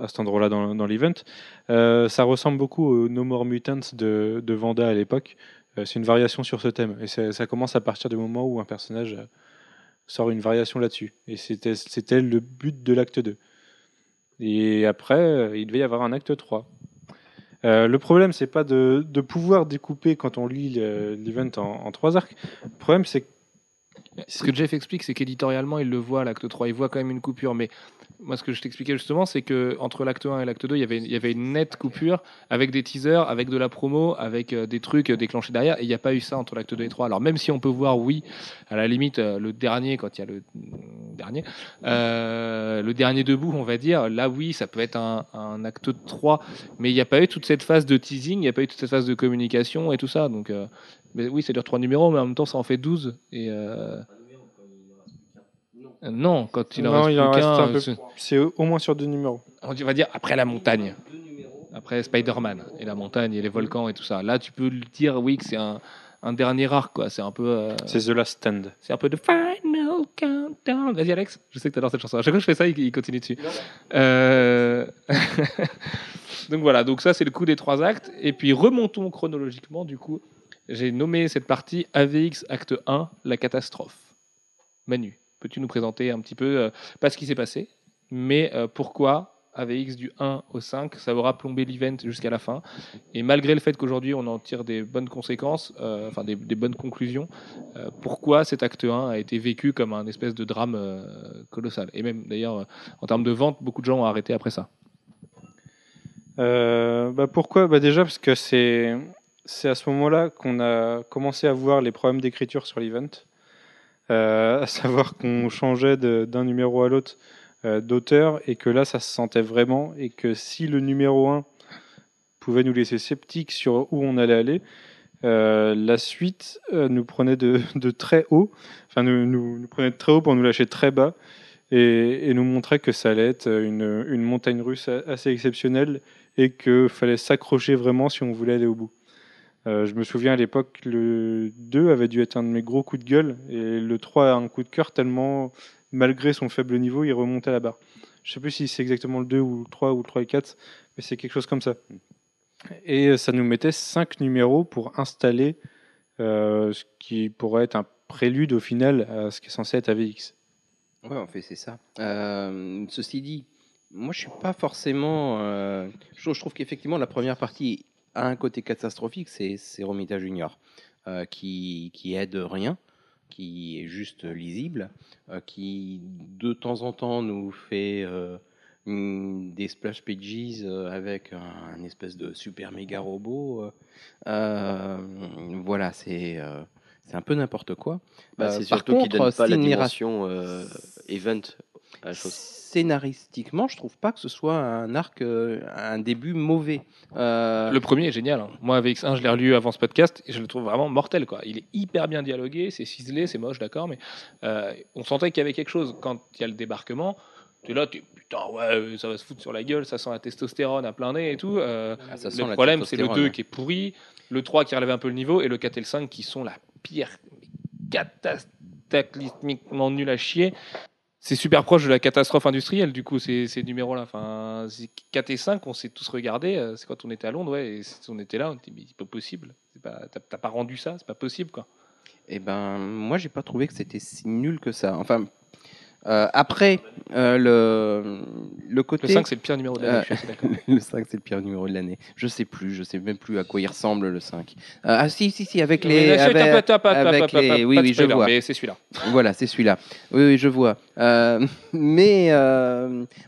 Speaker 3: à cet endroit-là dans, dans l'event. Euh, ça ressemble beaucoup au No More Mutants de, Vanda à l'époque. C'est une variation sur ce thème. Et ça, commence à partir du moment où un personnage sort une variation là-dessus. Et c'était le but de l'acte 2. Et après, euh, il devait y avoir un acte 3. Euh, le problème, c'est pas de, pouvoir découper quand on lit le- l'event en, en trois arcs. Le problème, c'est
Speaker 1: Ce que Jeff explique, c'est qu'éditorialement, il le voit, l'acte 3, il voit quand même une coupure. Mais moi, ce que je t'expliquais justement, c'est que entre l'acte 1 et l'acte 2, il y, avait, une nette coupure avec des teasers, avec de la promo, avec euh, des trucs euh, déclenchés derrière. Et il n'y a pas eu ça entre l'acte 2 et 3. Alors, même si on peut voir, oui, à la limite, euh, le dernier, quand il y a le dernier, le dernier debout, on va dire, là, oui, ça peut être un, acte 3. Mais il n'y a pas eu toute cette phase de teasing, il n'y a pas eu toute cette phase de communication et tout ça. Donc, mais oui, c'est dire trois numéros, mais en même temps, ça en fait 12. Et. euh, Non, quand il en reste
Speaker 3: il en reste un
Speaker 1: c'est-
Speaker 3: au moins sur deux numéros.
Speaker 1: on va dire après la montagne. Après Spider-Man et la montagne et les volcans et tout ça. Là, tu peux le dire, oui, que c'est un, un dernier arc, quoi. C'est un peu. euh,
Speaker 3: C'est The Last Stand.
Speaker 1: c'est un peu de Final Countdown. Vas-y, Alex. Je sais que tu adores cette chanson. À chaque fois que je fais ça, il, il continue dessus. Euh, donc voilà. Donc ça, c'est le coup des trois actes. Et puis remontons chronologiquement. Du coup, j'ai nommé cette partie AVX Acte 1, la catastrophe. Manu, peux-tu nous présenter un petit peu, euh, pas ce qui s'est passé, mais euh, pourquoi AVX du 1 au 5, ça aura plombé l'event jusqu'à la fin? Et malgré le fait qu'aujourd'hui on en tire des bonnes conséquences, euh, enfin des, bonnes conclusions, euh, pourquoi cet acte 1 a été vécu comme un espèce de drame colossal? Et même d'ailleurs, en termes de vente, beaucoup de gens ont arrêté après ça.
Speaker 3: Bah pourquoi? Bah Déjà parce que c'est c'est à ce moment-là qu'on a commencé à voir les problèmes d'écriture sur l'event. Euh, à savoir qu'on changeait d'un numéro à l'autre euh, d'auteur et que là ça se sentait vraiment et que si le numéro 1 pouvait nous laisser sceptiques sur où on allait aller, euh, la suite nous prenait de, très haut, enfin nous, prenait de très haut pour nous lâcher très bas et, nous montrait que ça allait être une, montagne russe assez exceptionnelle et qu'il fallait s'accrocher vraiment si on voulait aller au bout. Euh, je me souviens à l'époque, le 2 avait dû être un de mes gros coups de gueule et le 3 a un coup de cœur tellement, malgré son faible niveau, il remontait la barre. Je sais plus si c'est exactement le 2 ou le 3 ou le 3 et 4, mais c'est quelque chose comme ça. Et euh, ça nous mettait 5 numéros pour installer euh, ce qui pourrait être un prélude au final à ce qui est censé être AVX.
Speaker 4: Ouais, en fait, c'est ça. Ceci dit, moi, je suis pas forcément. je trouve qu'effectivement, la première partie a un côté catastrophique, c'est Romita Junior, euh, qui, qui aide rien, qui est juste lisible, euh, qui de temps en temps nous fait euh, une- des splash pages avec un, un espèce de super méga robot. voilà, c'est c'est un peu n'importe quoi.
Speaker 5: Bah, c'est surtout qu'il donne pas la dimension event la chose.
Speaker 4: Scénaristiquement, je trouve pas que ce soit un arc, euh, un début mauvais. Euh,
Speaker 1: Le premier est génial. hein. Moi, avec 1 je l'ai relu avant ce podcast et je le trouve vraiment mortel. Quoi. Il est hyper bien dialogué, c'est ciselé, c'est moche, d'accord, mais euh, on sentait qu'il y avait quelque chose. Quand il y a le débarquement, tu es là, tu putain, ouais, ça va se foutre sur la gueule, ça sent la testostérone à plein nez et tout.
Speaker 4: Ah, ça
Speaker 1: le problème, c'est le
Speaker 4: testostérone.
Speaker 1: 2 qui est pourri, le 3 qui relève un peu le niveau et le 4 et le 5 qui sont la pire, cataclysmiquement nul à chier. C'est super proche de la catastrophe industrielle, du coup, ces, ces numéros-là. Enfin, c'est 4 et 5, on s'est tous regardés. euh, C'est quand on était à Londres, ouais, et on était là, on était, mais c'est pas possible. T'as pas rendu ça, c'est pas possible, quoi.
Speaker 4: Eh ben, moi, j'ai pas trouvé que c'était si nul que ça. Enfin, euh, après, euh, le, le côté.
Speaker 1: Le 5, c'est le pire numéro de l'année,
Speaker 4: Euh, le 5, c'est le pire numéro de l'année. Je sais plus, je sais même plus à quoi il ressemble le 5. Euh, ah, si, si, si, avec les. Avec- les- oui, oui, je vois.
Speaker 1: Mais c'est celui-là.
Speaker 4: Voilà, c'est celui-là. Oui, oui, je vois. Mais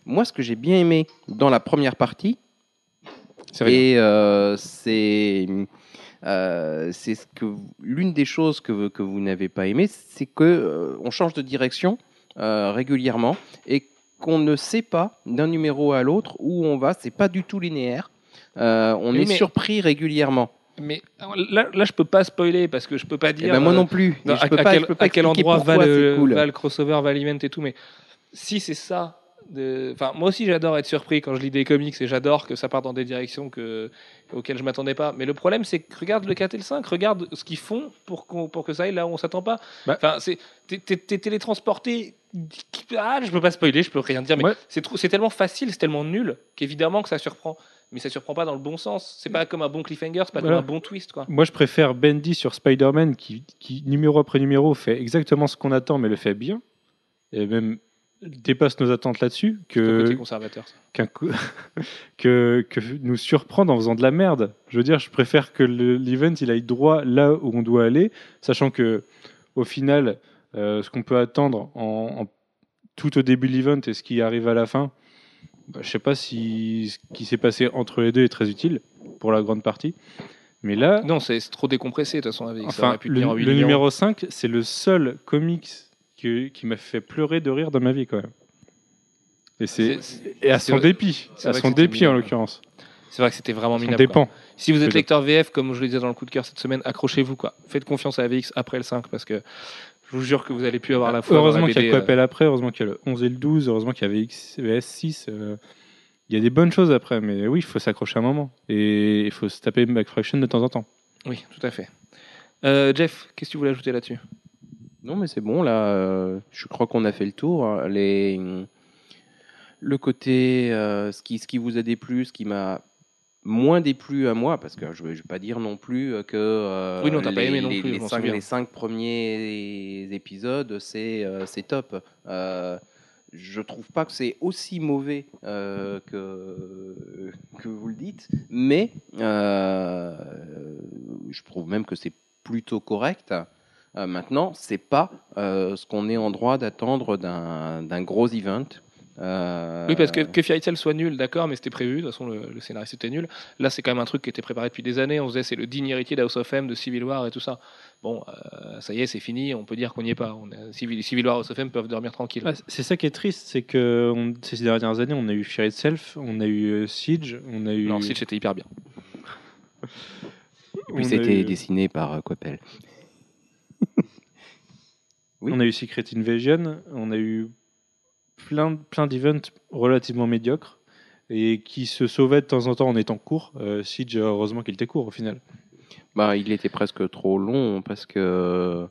Speaker 4: moi, ce que j'ai bien aimé dans la première partie, et c'est euh, c'est ce que l'une des choses que, vous- que vous n'avez pas aimé, c'est que euh, on change de direction régulièrement et qu'on ne sait pas d'un numéro à l'autre où on va. C'est pas du tout linéaire. Euh, on
Speaker 1: Oui,
Speaker 4: est
Speaker 1: mais-
Speaker 4: surpris régulièrement.
Speaker 1: Mais là, là, je peux pas spoiler parce que je peux pas
Speaker 4: Eh
Speaker 1: dire.
Speaker 4: ben, moi
Speaker 1: euh,
Speaker 4: non plus.
Speaker 1: Non,
Speaker 4: je
Speaker 1: à,
Speaker 4: peux
Speaker 1: à
Speaker 4: pas,
Speaker 1: quel,
Speaker 4: je peux pas
Speaker 1: à quel endroit va le,
Speaker 4: cool.
Speaker 1: va le crossover, va l'event et tout, mais si c'est ça, de... enfin, moi aussi j'adore être surpris quand je lis des comics et j'adore que ça parte dans des directions que... auxquelles je m'attendais pas. Mais le problème, c'est que regarde le 4 et le 5, regarde ce qu'ils font pour, pour que ça aille là où on s'attend pas.
Speaker 3: Bah.
Speaker 1: Enfin, c'est t'es télétransporté. Ah, je peux pas spoiler, je peux rien dire, mais
Speaker 3: Ouais.
Speaker 1: c'est trop- c'est tellement facile, c'est tellement nul qu'évidemment que ça surprend. Mais ça surprend pas dans le bon sens. C'est pas comme un bon cliffhanger, c'est pas
Speaker 3: Voilà.
Speaker 1: comme un bon twist, quoi.
Speaker 3: Moi, je préfère Bendy sur Spider-Man qui, qui, numéro après numéro, fait exactement ce qu'on attend, mais le fait bien. Et même dépasse nos attentes là-dessus,
Speaker 1: côté
Speaker 3: que,
Speaker 1: conservateur. ça.
Speaker 3: qu'un coup- que, que nous surprendre en faisant de la merde. Je veux dire, je préfère que le- l'event il aille droit là où on doit aller, sachant que au final, ce qu'on peut attendre en, en- tout au début de l'event et ce qui arrive à la fin, bah, je sais pas si ce qui s'est passé entre les deux est très utile pour la grande partie. Mais là,
Speaker 1: Non, c'est trop décompressé de toute façon avec.
Speaker 3: Enfin,
Speaker 1: pu
Speaker 3: le, numéro 5, c'est le seul comics qui m'a fait pleurer de rire dans ma vie, quand même. Et, c'est, à son
Speaker 1: vrai-
Speaker 3: dépit, à son dépit en l'occurrence.
Speaker 1: C'est vrai que c'était vraiment minable.
Speaker 3: dépend.
Speaker 1: Si vous êtes lecteur VF, comme je le disais dans le coup de cœur cette semaine, accrochez-vous. quoi. Faites confiance à AVX après le 5 parce que je vous jure que vous allez plus avoir la foi.
Speaker 3: Heureusement qu'il y a
Speaker 1: euh,
Speaker 3: appelle après, heureusement qu'il y a le 11 et le 12, heureusement qu'il y avait VS6. euh, il y a des bonnes choses après, mais oui, il faut s'accrocher un moment. Et il faut se taper McFraction de temps en temps.
Speaker 1: Oui, tout à fait. Euh, Jeff, qu'est-ce que tu voulais ajouter là-dessus?
Speaker 4: Non, mais c'est bon, là, euh, je crois qu'on a fait le tour. Les... Le côté, euh, ce, qui, ce qui vous a déplu, ce qui m'a moins déplu à moi, parce que je ne vais pas dire non plus que euh,
Speaker 1: Oui, non, t'as pas
Speaker 4: les,
Speaker 1: aimé non
Speaker 4: les-
Speaker 1: plus,
Speaker 4: les cinq, les premiers épisodes, c'est euh, top. Euh, je trouve pas que c'est aussi mauvais euh, que, que vous le dites, mais euh, je trouve même que c'est plutôt correct. Euh, maintenant, c'est pas euh, ce qu'on est en droit d'attendre d'un d'un gros event. Euh,
Speaker 1: Oui, parce que, que Fairy Tail soit nul, d'accord, mais c'était prévu. De toute façon, le, le scénario c'était nul. Là, c'est quand même un truc qui était préparé depuis des années. On se disait, c'est le digne héritier d'House of M, de Civil War et tout ça. Bon, euh, ça y est, c'est fini. On peut dire qu'on n'y est pas. On a- Civil, Civil War, House of M peuvent dormir tranquille.
Speaker 3: Ah, c'est ça qui est triste, c'est que on- ces dernières années, on a eu Fear Itself, on a eu euh, Siege, on a eu.
Speaker 1: Non, Siege, c'était hyper bien.
Speaker 4: Et puis c'était
Speaker 3: eu-
Speaker 4: dessiné par euh, Coppel. Oui.
Speaker 3: On a eu Secret Invasion, on a eu plein, plein d'events relativement médiocres et qui se sauvaient de temps en temps en étant courts. Euh, Siege, heureusement qu'il était court au final.
Speaker 4: Bah, il était presque trop long parce que.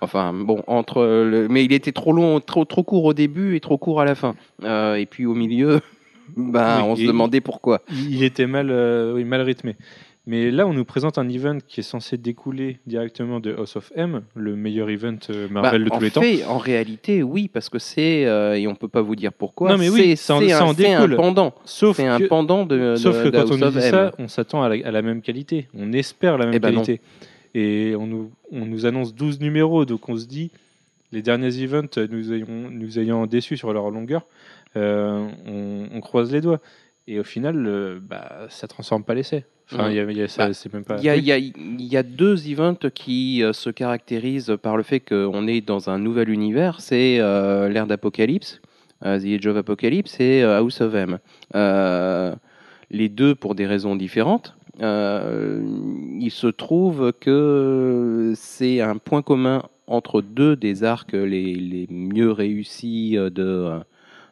Speaker 4: Enfin, bon, entre. Le... Mais il était trop long, trop, trop court au début et trop court à la fin. Euh, et puis au milieu, bah,
Speaker 3: Oui,
Speaker 4: on se demandait pourquoi.
Speaker 3: Il il était mal, euh, oui, mal rythmé. Mais là, on nous présente un event qui est censé découler directement de House of M, le meilleur event euh, Marvel
Speaker 4: Bah,
Speaker 3: de
Speaker 4: en
Speaker 3: tous les temps.
Speaker 4: fait, En réalité, oui, parce que c'est. euh, et on peut pas vous dire pourquoi.
Speaker 3: Non, mais oui,
Speaker 4: c'est un, un pendant.
Speaker 3: Sauf
Speaker 4: C'est un
Speaker 3: que,
Speaker 4: pendant de.
Speaker 3: sauf
Speaker 4: de-
Speaker 3: que
Speaker 4: de
Speaker 3: quand on
Speaker 4: of
Speaker 3: dit
Speaker 4: M.
Speaker 3: ça, on s'attend à, la- à la même qualité. On espère la même
Speaker 4: Eh ben
Speaker 3: qualité. Et on nous, on nous annonce 12 numéros, donc on se dit, les derniers events nous ayant, nous ayant déçus sur leur longueur, euh, on, on croise les doigts. Et au final, euh, bah, ça transforme pas l'essai. Enfin, il y a- y
Speaker 4: Bah,
Speaker 3: pas.
Speaker 4: Y, y deux events qui euh, se caractérisent par le fait qu'on est dans un nouvel univers. C'est euh, l'ère d'Apocalypse, euh, The Age of Apocalypse, et House of M. Les deux pour des raisons différentes. Il se trouve que c'est un point commun entre deux des arcs les, les mieux réussis de,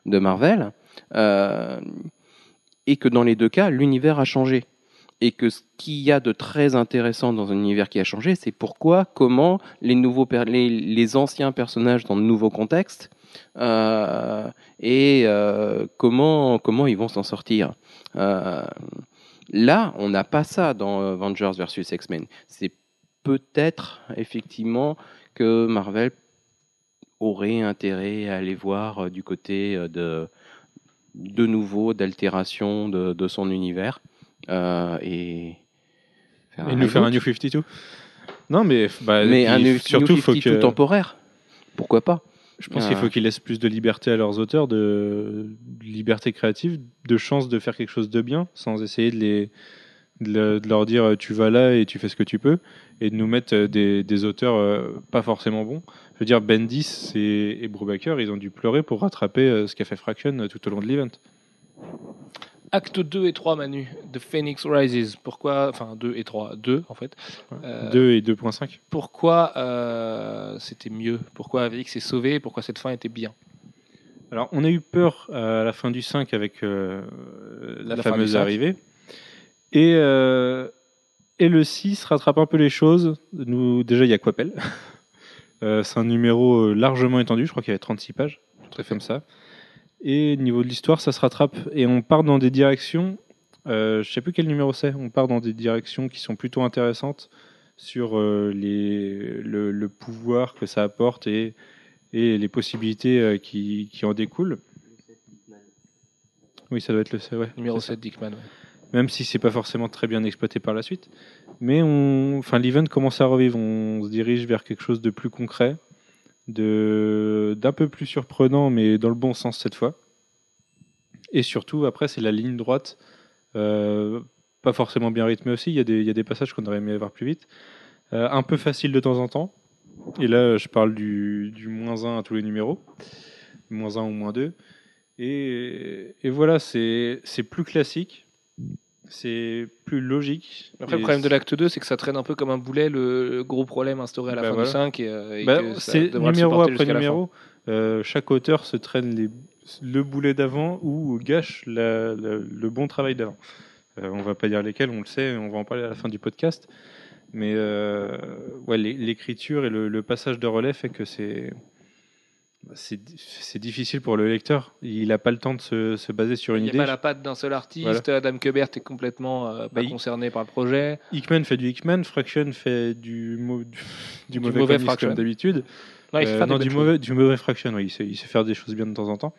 Speaker 4: de Marvel. Et que dans les deux cas, l'univers a changé et que ce qu'il y a de très intéressant dans un univers qui a changé, c'est pourquoi, comment les, nouveaux les, les anciens personnages dans de nouveaux contextes euh, et euh, comment, comment ils vont s'en sortir. Euh, là, on n'a pas ça dans Avengers versus X-Men. C'est peut-être effectivement que Marvel aurait intérêt à aller voir du côté de de nouveau d'altération de, de son univers euh, et faire
Speaker 3: Et nous faire un. New 52 Non, mais, bah,
Speaker 4: mais un New,
Speaker 3: surtout,
Speaker 4: New
Speaker 3: faut
Speaker 4: 52
Speaker 3: que,
Speaker 4: temporaire pourquoi pas?
Speaker 3: Je pense qu'il
Speaker 4: Ah.
Speaker 3: faut qu'ils laissent plus de liberté à leurs auteurs, de de liberté créative, de chance de faire quelque chose de bien, sans essayer de, les, de, le- de leur dire euh, tu vas là et tu fais ce que tu peux, et de nous mettre euh, des, des auteurs euh, pas forcément bons. Je veux dire, Bendis et, et Brubaker, ils ont dû pleurer pour rattraper ce qu'a fait Fraction tout au long de l'event.
Speaker 1: Acte 2 et 3, Manu, de Phoenix Rises. Pourquoi, enfin 2 et 3, 2 en fait. Euh,
Speaker 3: 2 et 2.5.
Speaker 1: Pourquoi euh, c'était mieux? Pourquoi Avix s'est sauvé? Pourquoi cette fin était bien?
Speaker 3: Alors, on a eu peur à la fin du 5 avec euh, la, fameuse
Speaker 1: du 5.
Speaker 3: arrivée. Et, euh, et le 6 rattrape un peu les choses. Nous, déjà, il y a Quapel. Euh, c'est un numéro euh, largement étendu. Je crois qu'il y avait 36 pages. Très comme ça. Et niveau de l'histoire, ça se rattrape. Et on part dans des directions. Euh, je sais plus quel numéro c'est. On part dans des directions qui sont plutôt intéressantes sur euh, les, le, le pouvoir que ça apporte et, et les possibilités qui, qui en découlent. Oui, ça doit être le ouais,
Speaker 1: Numéro
Speaker 3: c'est ça.
Speaker 1: 7, Dickman. ouais.
Speaker 3: Même si c'est pas forcément très bien exploité par la suite. Mais on, enfin, l'event commence à revivre. On se dirige vers quelque chose de plus concret, de d'un peu plus surprenant, mais dans le bon sens cette fois. Et surtout, après, c'est la ligne droite, euh, pas forcément bien rythmée aussi. Il y a des, il y a des passages qu'on aurait aimé avoir plus vite. Euh, un peu facile de temps en temps. Et là, je parle du, moins 1 à tous les numéros. Moins 1 ou moins 2. Et, et voilà, c'est plus classique. C'est plus logique.
Speaker 1: Après, le problème de l'acte 2, c'est que ça traîne un peu comme un boulet le, le gros problème instauré à la
Speaker 3: Bah
Speaker 1: fin
Speaker 3: voilà.
Speaker 1: du 5. Et, euh, et
Speaker 3: Bah, c'est numéro après
Speaker 1: jusqu'à la fin.
Speaker 3: numéro. Euh, chaque auteur se traîne les, le boulet d'avant ou gâche la- la- le bon travail d'avant. Euh, on va pas dire lesquels, on le sait, on va en parler à la fin du podcast. Mais euh, ouais, l'écriture et le, le passage de relais fait que c'est c'est c'est difficile pour le lecteur. Il n'a pas le temps de se, se baser sur
Speaker 1: Il
Speaker 3: une
Speaker 1: n'y a
Speaker 3: idée.
Speaker 1: pas la patte d'un seul artiste. Adam Kubert est complètement euh, pas
Speaker 3: Bah, il-
Speaker 1: concerné par le projet.
Speaker 3: Hickman fait du Hickman, Fraction fait du, mau- du, du
Speaker 1: Du
Speaker 3: mauvais,
Speaker 1: Fraction.
Speaker 3: comme d'habitude.
Speaker 1: Non, il
Speaker 3: Euh, non, du mauvais, du mauvais fraction, oui, il sait, il sait faire des choses bien de temps en temps.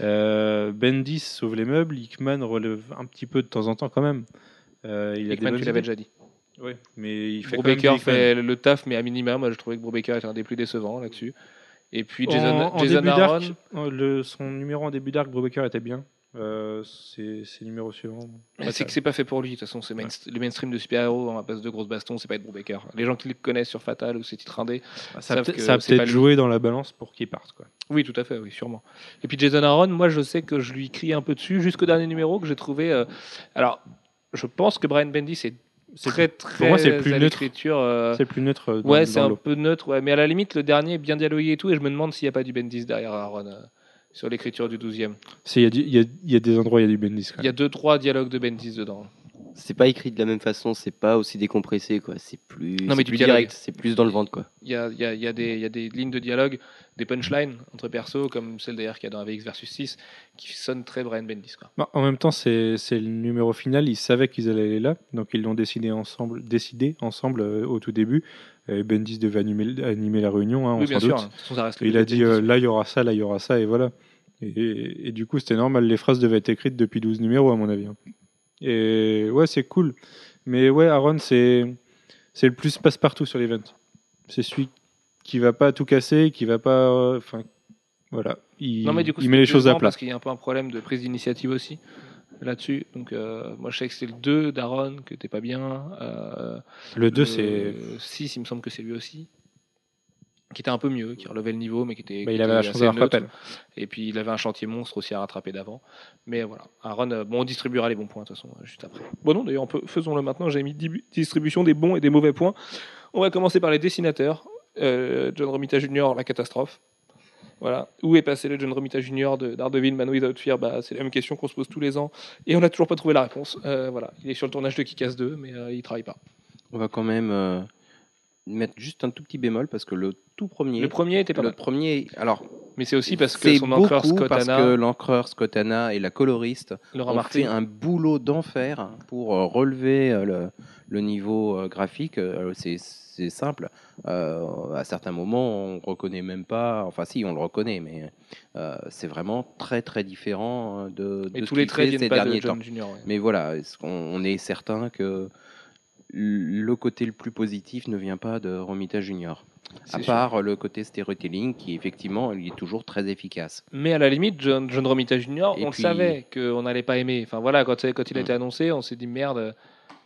Speaker 3: Euh, Bendis sauve les meubles, Hickman relève un petit peu de temps en temps quand même. Euh, il a
Speaker 1: Hickman,
Speaker 3: des
Speaker 1: tu l'avais déjà dit.
Speaker 3: Ouais, mais il fait quand même
Speaker 1: Brubaker fait le taf, mais à minima, moi je trouvais que Brubaker était un des plus décevants là-dessus. Et puis Jason,
Speaker 3: en, en
Speaker 1: Jason
Speaker 3: début
Speaker 1: Aaron,
Speaker 3: euh, le- son numéro en début d'arc, Brubaker était bien. Euh, c'est le numéro suivant.
Speaker 1: c'est que c'est pas fait pour lui. De toute façon, c'est main- le mainstream de super-héros en base de grosses bastons, c'est pas être Brubaker. Les gens qui le connaissent sur Fatal ou ses titres indés,
Speaker 3: ça
Speaker 1: que
Speaker 3: ça a peut-être joué dans la balance pour qu'il parte. Quoi.
Speaker 1: Oui, tout à fait, oui, sûrement. Et puis Jason Aaron, moi je sais que je lui crie un peu dessus jusqu'au dernier numéro que j'ai trouvé. euh, Alors, je pense que Brian Bendis est
Speaker 3: C'est-
Speaker 1: très très
Speaker 3: pour moi, c'est plus neutre.
Speaker 1: l'écriture. euh,
Speaker 3: C'est plus neutre. euh, Dans,
Speaker 1: ouais, c'est un peu neutre, ouais. mais à la limite, le dernier est bien dialogué et tout, et je me demande s'il n'y a pas du Bendis derrière Aaron euh, sur l'écriture du 12e.
Speaker 3: C'est- Il y, y y a des endroits, il y a du Bendis.
Speaker 1: Il y a deux trois dialogues de Bendis dedans.
Speaker 5: C'est pas écrit de la même façon, c'est pas aussi décompressé, quoi. C'est plus,
Speaker 1: Non, mais
Speaker 5: plus
Speaker 1: dialogue.
Speaker 5: direct, c'est plus dans le ventre, quoi.
Speaker 1: Il y a, il y, a, il y, a des- il y a des lignes de dialogue, des punchlines entre persos, comme celle d'ailleurs qu'il y a dans AVX versus 6, qui sonnent très Brian Bendis. Quoi.
Speaker 3: Bah, en même temps, c'est c'est le numéro final. Ils savaient qu'ils allaient aller là, donc ils l'ont décidé ensemble, décidé ensemble euh, au tout début. Et Bendis devait animer, animer la réunion, hein, on
Speaker 1: oui, bien
Speaker 3: s'en
Speaker 1: sûr.
Speaker 3: doute.
Speaker 1: hein. Façon, le
Speaker 3: Il a dit euh, là il y aura ça, là il y aura ça, et voilà. Et, et- et du coup, c'était normal. Les phrases devaient être écrites depuis 12 numéros, à mon avis. Et ouais, c'est cool. Mais ouais, Aaron, c'est c'est le plus passe-partout sur l'event. C'est celui qui va pas tout casser, qui va pas. Enfin, voilà. Il,
Speaker 1: Non, mais du coup,
Speaker 3: il
Speaker 1: c'était
Speaker 3: met les choses à plat.
Speaker 1: Parce qu'il y a un peu un problème de prise d'initiative aussi là-dessus. Donc, euh, moi, je sais que c'est le 2 d'Aaron, que t'es pas bien. Euh,
Speaker 3: Le 2, c'est.
Speaker 1: 6, il me semble que c'est lui aussi. Qui était un peu mieux, qui relevait le niveau, mais qui était.
Speaker 3: Bah,
Speaker 1: qui
Speaker 3: il avait la chance d'avoir.
Speaker 1: Et puis il avait un chantier monstre aussi à rattraper d'avant. Mais voilà, Aaron, euh, bon, on distribuera les bons points de toute façon, euh, juste après. Bon, non, d'ailleurs, faisons-le maintenant. J'ai mis distribution des bons et des mauvais points. On va commencer par les dessinateurs. Euh, John Romita Jr., la catastrophe. Voilà. Où est passé le John Romita Jr. de Daredevil, Man Without Fear? Bah, C'est la même question qu'on se pose tous les ans. Et on n'a toujours pas trouvé la réponse. Euh, voilà. Il est sur le tournage de Kick-Ass 2, mais euh, il travaille pas.
Speaker 4: On va quand même euh, mettre juste un tout petit bémol parce que le tout premier.
Speaker 1: Le premier était pas
Speaker 4: le
Speaker 1: mal.
Speaker 4: premier. Alors,
Speaker 1: Mais c'est aussi parce que son encreur Scott
Speaker 4: parce que l'encreur Scott et la coloriste
Speaker 1: Laura
Speaker 4: ont
Speaker 1: Martin.
Speaker 4: fait un boulot d'enfer pour euh, relever euh, le, le niveau euh, graphique. C'est simple. Euh, à certains moments, on reconnaît même pas. Enfin, si, on le reconnaît, mais euh, c'est vraiment très très différent de,
Speaker 1: Et tous les traits
Speaker 4: ces derniers
Speaker 1: de
Speaker 4: temps.
Speaker 1: Ouais.
Speaker 4: Mais voilà, qu'on- on est certain que le côté le plus positif ne vient pas de Romita Junior. À
Speaker 1: sûr.
Speaker 4: part le côté storytelling qui, effectivement, il est toujours très efficace.
Speaker 1: Mais à la limite, John, John Romita Jr.,
Speaker 4: Et
Speaker 1: on
Speaker 4: puis-
Speaker 1: le savait qu'on n'allait pas aimer. Enfin voilà, quand, quand il a
Speaker 4: Mm.
Speaker 1: été annoncé, on s'est dit merde,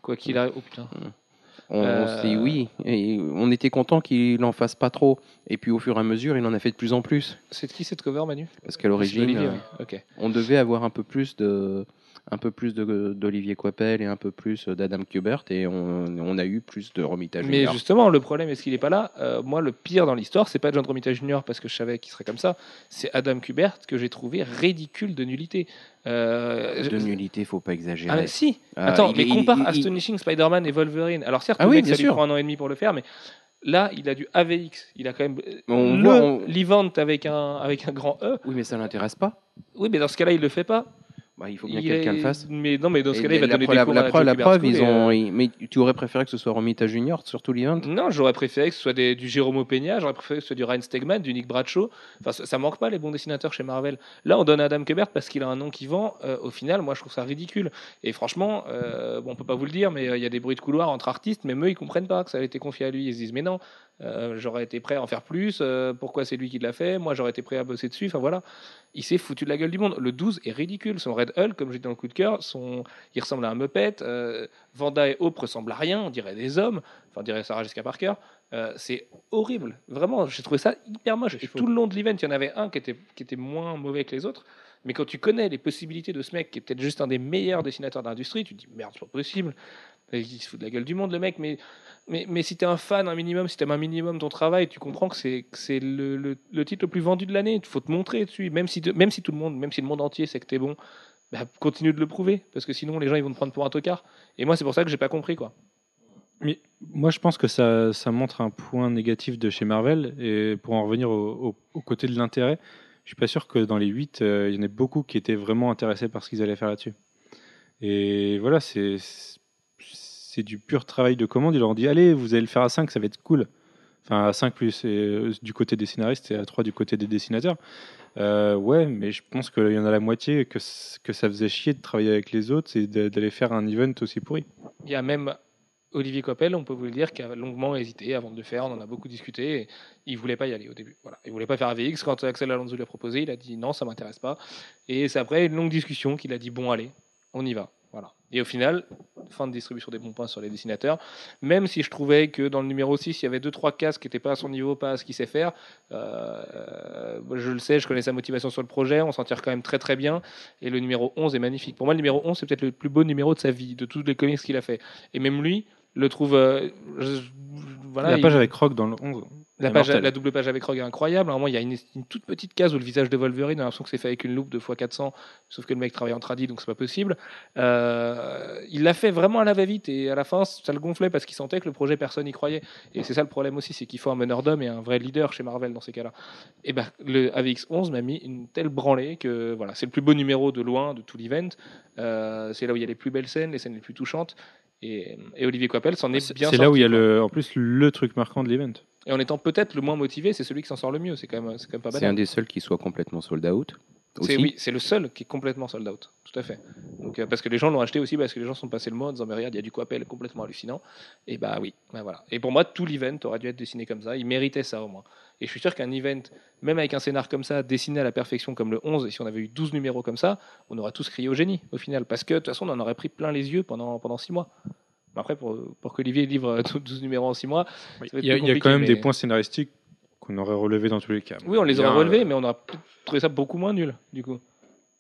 Speaker 1: quoi qu'il arrive. Oh putain.
Speaker 4: On, on
Speaker 1: Euh,
Speaker 4: s'est- oui, et on était content qu'il en fasse pas trop. Et puis au fur et à mesure, il en a fait de plus en plus.
Speaker 1: C'est de qui cette cover, Manu?
Speaker 4: Parce qu'à l'origine, euh,
Speaker 1: oui.
Speaker 4: On devait avoir un peu plus de un peu plus d'Olivier Coipel et un peu plus d'Adam Kubert et on, on a eu plus de Romita
Speaker 1: Mais
Speaker 4: Junior.
Speaker 1: justement, le problème, est-ce qu'il n'est pas là? Euh, Moi, le pire dans l'histoire, c'est pas John Romita Jr. parce que je savais qu'il serait comme ça. C'est Adam Kubert que j'ai trouvé ridicule de nullité. Euh,
Speaker 4: De nullité, faut pas exagérer.
Speaker 1: Ah, mais si
Speaker 4: Ah,
Speaker 1: Attends,
Speaker 4: il
Speaker 1: mais
Speaker 4: est-
Speaker 1: compare
Speaker 4: il- il-
Speaker 1: Astonishing Spider-Man et Wolverine. Alors certes,
Speaker 4: Ah oui,
Speaker 1: mec,
Speaker 4: bien
Speaker 1: ça lui
Speaker 4: sûr.
Speaker 1: prend un an et demi pour le faire, mais là, il a du AVX. Il a quand même
Speaker 4: On
Speaker 1: le
Speaker 4: voit, on-
Speaker 1: l'event avec un, avec un grand E.
Speaker 4: Oui, mais ça l'intéresse pas.
Speaker 1: Oui, mais dans ce cas-là, il le fait pas.
Speaker 4: Bah, il faut bien que quelqu'un le fasse.
Speaker 1: Mais non, mais dans ce cas-là, il va
Speaker 4: la,
Speaker 1: donner des
Speaker 4: la,
Speaker 1: cours
Speaker 4: la
Speaker 1: à
Speaker 4: preuve, la ils ont.
Speaker 1: euh,
Speaker 4: Mais tu aurais préféré que ce soit Romita Junior sur tout l'event
Speaker 1: Non, j'aurais préféré que ce soit des- du Jérôme Peña, j'aurais préféré que ce soit du Ryan Stegman, du Nick Bradshaw. Enfin, ça, ça manque pas les bons dessinateurs chez Marvel. Là, on donne à Adam Kubert parce qu'il a un nom qui vend. Euh, au final, moi, je trouve ça ridicule. Et franchement, euh, bon, on peut pas vous le dire, mais euh, il y a des bruits de couloir entre artistes, même eux, ils comprennent pas que ça a été confié à lui. Ils se disent, mais non, euh, j'aurais été prêt à en faire plus. euh, pourquoi c'est lui qui l'a fait Moi, j'aurais été prêt à bosser dessus. Enfin voilà, il s'est foutu de la gueule du monde. Le 12 est ridicule. Son Red Hulk, comme j'ai dit dans le coup de cœur, son... il ressemble à un Muppet. Euh, Vanda et Hope ressemblent à rien. On dirait des hommes. Enfin, on dirait Sarah Jessica Parker. C'est horrible, vraiment. J'ai trouvé ça hyper moche. Et tout le long de l'event, il y en avait un qui était, qui était moins mauvais que les autres. Mais quand tu connais les possibilités de ce mec, qui est peut-être juste un des meilleurs dessinateurs d'industrie, tu te dis merde, c'est pas possible. Il se fout de la gueule du monde, le mec. Mais, mais, mais si t'es un fan, un minimum, si t'aimes un minimum ton travail, tu comprends que c'est le, titre le plus vendu de l'année. Il faut te montrer dessus. Même si, même si tout le monde, même si le monde entier sait que t'es bon, bah, continue de le prouver. Parce que sinon, les gens ils vont te prendre pour un tocard. Et moi, c'est pour ça que j'ai pas compris, quoi.
Speaker 3: Mais moi, je pense que ça, ça montre un point négatif de chez Marvel. Et pour en revenir au, au- côté de l'intérêt, je suis pas sûr que dans les 8, il y en ait beaucoup qui étaient vraiment intéressés par ce qu'ils allaient faire là-dessus. Et voilà, c'est du pur travail de commande. Ils leur dit Allez, vous allez le faire à 5, ça va être cool. Enfin, à 5 plus euh, du côté des scénaristes et à 3 du côté des dessinateurs. Euh, ouais, mais je pense qu'il y en a la moitié que, que ça faisait chier de travailler avec les autres et d'aller faire un event aussi pourri.
Speaker 1: Il y a même Olivier Coppel, on peut vous le dire, qui a longuement hésité avant de le faire. On en a beaucoup discuté. Et il voulait pas y aller au début. Voilà. Il voulait pas faire AVX. Quand Axel Alonso lui a proposé, il a dit non, ça m'intéresse pas. Et c'est après une longue discussion qu'il a dit bon, allez, on y va. Voilà. Et au final, fin de distribution des bons points sur les dessinateurs. Même si je trouvais que dans le numéro 6, il y avait 2-3 cases qui n'étaient pas à son niveau, pas à ce qu'il sait faire. Euh, je le sais, je connais sa motivation sur le projet. On s'en tire quand même très très bien. Et le numéro 11 est magnifique. Pour moi, le numéro 11, c'est peut-être le plus beau numéro de sa vie, de tous les comics qu'il a fait. Et même lui le trouve. euh, je- je- voilà,
Speaker 3: la
Speaker 1: il-
Speaker 3: page avec Rock dans le 11.
Speaker 1: la, page, double page avec Rogue est incroyable. À un moment, il y a une, une toute petite case où le visage de Wolverine, on a l'impression que c'est fait avec une loupe de x400, sauf que le mec travaille en tradi, donc c'est pas possible. Euh, il l'a fait vraiment à la va-vite et à la fin, ça le gonflait parce qu'il sentait que le projet, personne n'y croyait. Et c'est ça le problème aussi, c'est qu'il faut un meneur d'hommes et un vrai leader chez Marvel dans ces cas-là. Et ben, le AVX 11 m'a mis une telle branlée que voilà, c'est le plus beau numéro de loin de tout l'event. Euh, c'est là où il y a les plus belles scènes, les scènes les plus touchantes. Et, et Olivier Coppel s'en est
Speaker 3: C'est
Speaker 1: bien
Speaker 3: c'est là où il y a le, en plus le truc marquant de l'event.
Speaker 1: Et en étant peut-être le moins motivé, c'est celui qui s'en sort le mieux. C'est quand même, c'est quand même pas
Speaker 4: C'est
Speaker 1: banal.
Speaker 4: un des seuls qui soit complètement sold out.
Speaker 1: C'est
Speaker 4: Aussi.
Speaker 1: oui, c'est le seul qui est complètement sold out, tout à fait. Donc euh, parce que les gens l'ont acheté aussi parce que les gens sont passés le mot en disant mais regarde il y a du Coppel complètement hallucinant. Et bah oui, bah voilà. Et pour moi tout l'event aurait dû être dessiné comme ça. Il méritait ça au moins. Et je suis sûr qu'un event, même avec un scénar comme ça, dessiné à la perfection comme le 11, et si on avait eu 12 numéros comme ça, on aurait tous crié au génie au final. Parce que de toute façon on en aurait pris plein les yeux pendant pendant 6 mois. Mais après pour, pour qu'Olivier livre euh, 12 numéros en 6 mois,
Speaker 3: Il y a, y quand même des points scénaristiques qu'on aurait relevés dans tous les cas.
Speaker 1: Oui, on les aurait relevés, mais on aurait trouvé ça beaucoup moins nul, du coup.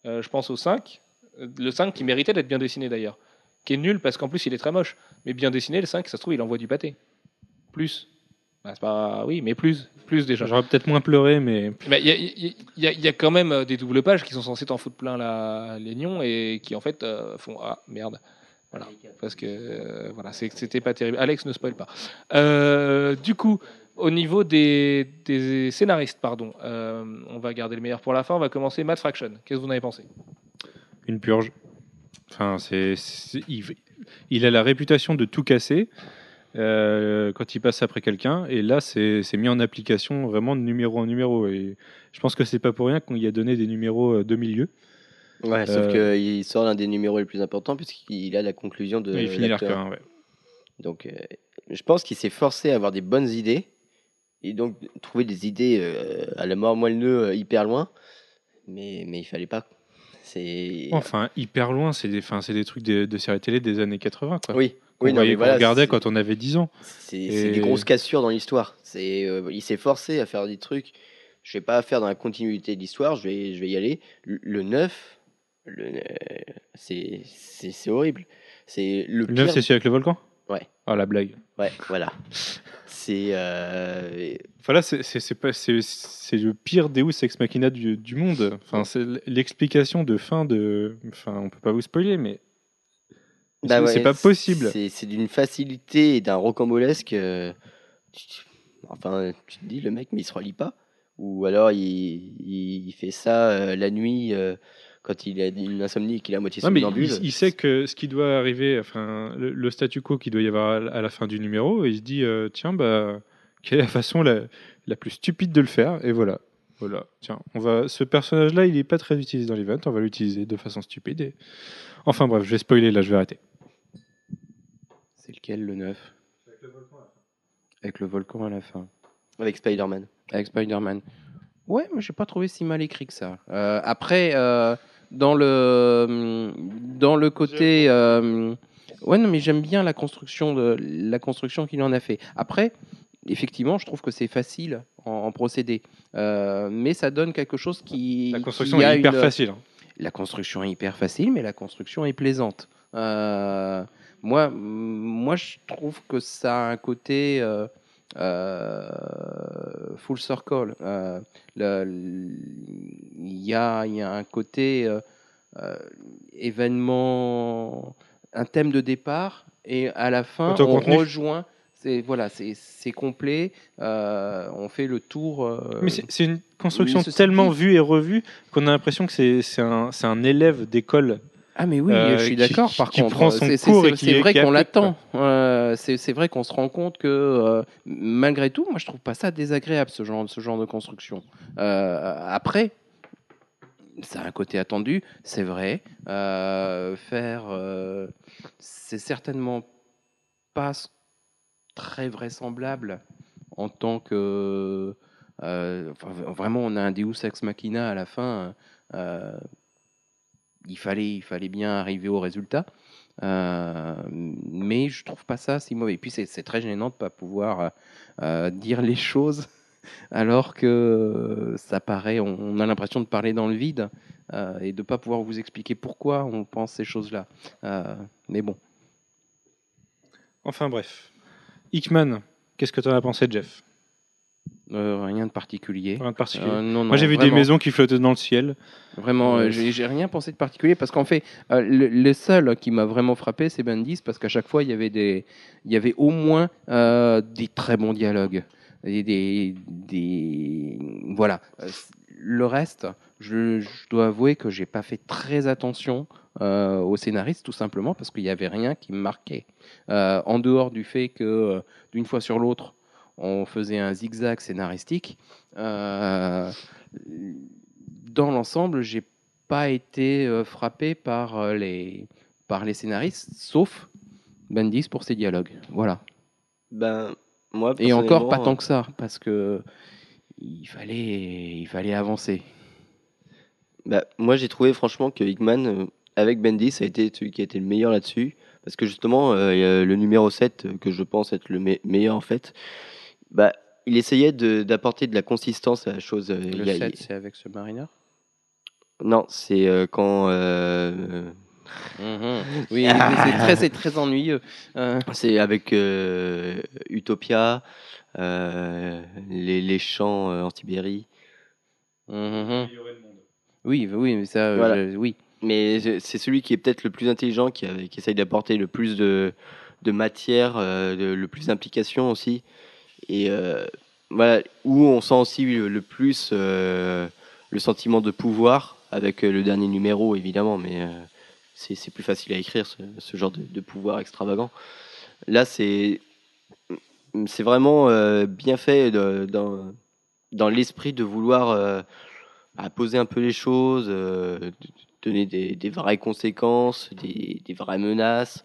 Speaker 1: Euh, je pense au 5. euh, Le 5 qui méritait d'être bien dessiné d'ailleurs. Qui est nul parce qu'en plus il est très moche. Mais bien dessiné, le 5, ça se trouve, il envoie du pâté. Plus. Bah, pas... Oui, mais plus. Plus déjà.
Speaker 3: J'aurais peut-être moins pleuré, mais
Speaker 1: Il y, a- y y quand même euh, des doubles pages qui sont censées t'en foutre plein la, les nions et qui en fait euh, font Ah merde. Voilà. Parce que euh, voilà, c'était pas terrible. Alex ne spoil pas. Euh, du coup, au niveau des, des scénaristes, pardon, on va garder le meilleur pour la fin. On va commencer Matt Fraction. Qu'est-ce que vous en avez pensé?
Speaker 3: Une purge. Enfin, c'est, c'est- il, il a la réputation de tout casser euh, quand il passe après quelqu'un, et là, c'est, mis en application vraiment de numéro en numéro. Et je pense que c'est pas pour rien qu'on y a donné des numéros euh, de milieu.
Speaker 5: Ouais, sauf
Speaker 3: Euh,
Speaker 5: qu'il sort l'un des numéros les plus importants puisqu'il a la conclusion de
Speaker 3: il finit l'arc
Speaker 5: l'acteur.
Speaker 3: 1, ouais.
Speaker 5: Donc, je pense qu'il s'est forcé à avoir des bonnes idées et donc trouver des idées euh, à la mort moelleux euh, hyper loin. Mais, mais il fallait pas. C'est.
Speaker 3: Enfin, hyper loin, c'est des, enfin, c'est des trucs de, de séries télé des années 80, quoi.
Speaker 5: oui,
Speaker 3: Qu'on
Speaker 5: oui,
Speaker 3: voyait-
Speaker 5: voilà,
Speaker 3: regardait quand on avait 10 ans.
Speaker 5: C'est
Speaker 3: Et-
Speaker 5: des grosses cassures dans l'histoire. C'est, euh, il s'est forcé à faire des trucs. Je vais pas faire dans la continuité de l'histoire. Je vais, je vais y aller. Le, le 9, le, euh, c'est, horrible. C'est le
Speaker 3: Le 9,
Speaker 5: pire-
Speaker 3: c'est celui avec le volcan?
Speaker 5: Ouais.
Speaker 3: Ah, la blague.
Speaker 5: Ouais, voilà. C'est. euh,
Speaker 3: Enfin là, c'est, c'est, c'est pas, c'est, c'est le pire Deus Ex Machina du, du monde. Enfin, c'est l'explication de fin de... Enfin, on peut pas vous spoiler, mais
Speaker 5: bah
Speaker 3: c'est,
Speaker 5: ouais,
Speaker 3: pas possible.
Speaker 5: C'est, d'une facilité et d'un rocambolesque. euh, enfin, tu te dis, le mec, mais il se relie pas. Ou alors, il, il, il fait ça euh, la nuit euh, quand il a une insomnie et qu'il a moitié somnambule.
Speaker 3: il, il sait que ce qui doit arriver, enfin, le, le statu quo qu'il doit y avoir à, à la fin du numéro, et il se dit, tiens, bah, quelle est la façon la, la plus stupide de le faire? Et voilà. Voilà. Tiens, on va, ce personnage-là, il est pas très utilisé dans l'event, on va l'utiliser de façon stupide. et- Enfin bref, je vais spoiler, là, je vais arrêter.
Speaker 4: C'est lequel le 9 Avec le volcan à la fin.
Speaker 5: Avec Spider-Man.
Speaker 4: Avec Spider-Man. Ouais, mais j'ai pas trouvé si mal écrit que ça. Euh, après, euh, dans le dans le côté, euh, ouais, non, mais j'aime bien la construction de la construction qu'il en a fait. Après, effectivement, je trouve que c'est facile en, en procédé, Euh, mais ça donne quelque chose qui
Speaker 3: La construction
Speaker 4: qui a
Speaker 3: est hyper
Speaker 4: une-
Speaker 3: facile. hein.
Speaker 4: la construction est hyper facile, mais la construction est plaisante. Euh, moi, moi, je trouve que ça a un côté euh, euh, full circle. Euh, le- le- Il y, a, il y a un côté euh, euh, événement, un thème de départ, et à la fin, on
Speaker 3: contenu.
Speaker 4: rejoint. C'est voilà, c'est c'est complet. euh, on fait le tour. euh,
Speaker 3: Mais c'est c'est une construction tellement vue et revue qu'on a l'impression que c'est c'est un, c'est un élève d'école
Speaker 4: Ah mais oui,
Speaker 3: Euh,
Speaker 4: je suis
Speaker 3: qui-
Speaker 4: d'accord. Par
Speaker 3: qui
Speaker 4: contre,
Speaker 3: prend son
Speaker 4: c'est
Speaker 3: cours et
Speaker 4: vrai qu'on l'attend. Euh, c'est vrai qu'on se rend compte que euh, malgré tout, moi je trouve pas ça désagréable ce genre, ce genre de construction. Euh, après, ça a un côté attendu, c'est vrai. Euh, faire, euh, c'est certainement pas très vraisemblable en tant que euh, enfin, vraiment on a un Deus ex machina à la fin. euh, il fallait, bien arriver au résultat. Euh, mais je trouve pas ça si mauvais. Et puis c'est très gênant de pas pouvoir euh, euh, dire les choses alors que ça paraît, on, a l'impression de parler dans le vide et de pas pouvoir vous expliquer pourquoi on pense ces choses-là. Mais bon.
Speaker 3: Enfin bref. Hickman, qu'est-ce que tu en as pensé, Jeff?
Speaker 4: Euh, rien de particulier.
Speaker 3: Rien de particulier.
Speaker 4: Euh, non, non,
Speaker 3: Moi, j'ai vu des maisons qui flottaient dans le ciel.
Speaker 4: Vraiment,
Speaker 3: Euh,
Speaker 4: euh, j'ai rien pensé de particulier parce qu'en fait, le, le seul qui m'a vraiment frappé, c'est Bendis parce qu'à chaque fois, il y avait des, il y avait au moins des très bons dialogues, et des, des, voilà. Le reste, je, je dois avouer que j'ai pas fait très attention euh, au scénariste, tout simplement parce qu'il y avait rien qui me marquait. Euh, en dehors du fait que euh, d'une fois sur l'autre, on faisait un zigzag scénaristique. euh, dans l'ensemble, j'ai pas été euh, frappé par euh, les par les scénaristes, sauf Bendis pour ses dialogues. Voilà.
Speaker 5: Ben, moi,
Speaker 4: Et encore pas tant que ça, parce que il fallait il fallait avancer.
Speaker 5: Bah, moi, j'ai trouvé franchement que Hickman, euh, avec Bendis, a été celui qui a été le meilleur là-dessus. Parce que justement, euh, le numéro 7, euh, que je pense être le me- meilleur en fait, bah, il essayait d'apporter de, la consistance à la chose. euh,
Speaker 4: Le
Speaker 5: a-
Speaker 4: 7, c'est avec ce mariner?
Speaker 5: Non, c'est euh, quand. euh,
Speaker 4: Mhm. Oui, c'est très très ennuyeux. Euh,
Speaker 5: c'est avec Utopia, les, les champs euh, en Sibérie.
Speaker 4: mhm. Oui, oui, mais ça,
Speaker 5: Voilà.
Speaker 4: je- oui.
Speaker 5: Mais c'est celui qui est peut-être le plus intelligent, qui, qui essaye d'apporter le plus de, de matière, de- le plus d'implication aussi. Et euh, voilà, où on sent aussi le, plus euh, le sentiment de pouvoir, avec euh, le dernier numéro évidemment, mais c'est plus facile à écrire ce, genre de, pouvoir extravagant. Là, c'est c'est vraiment bien fait dans, dans l'esprit de vouloir euh, poser un peu les choses, donner des, des vraies conséquences, des, des vraies menaces,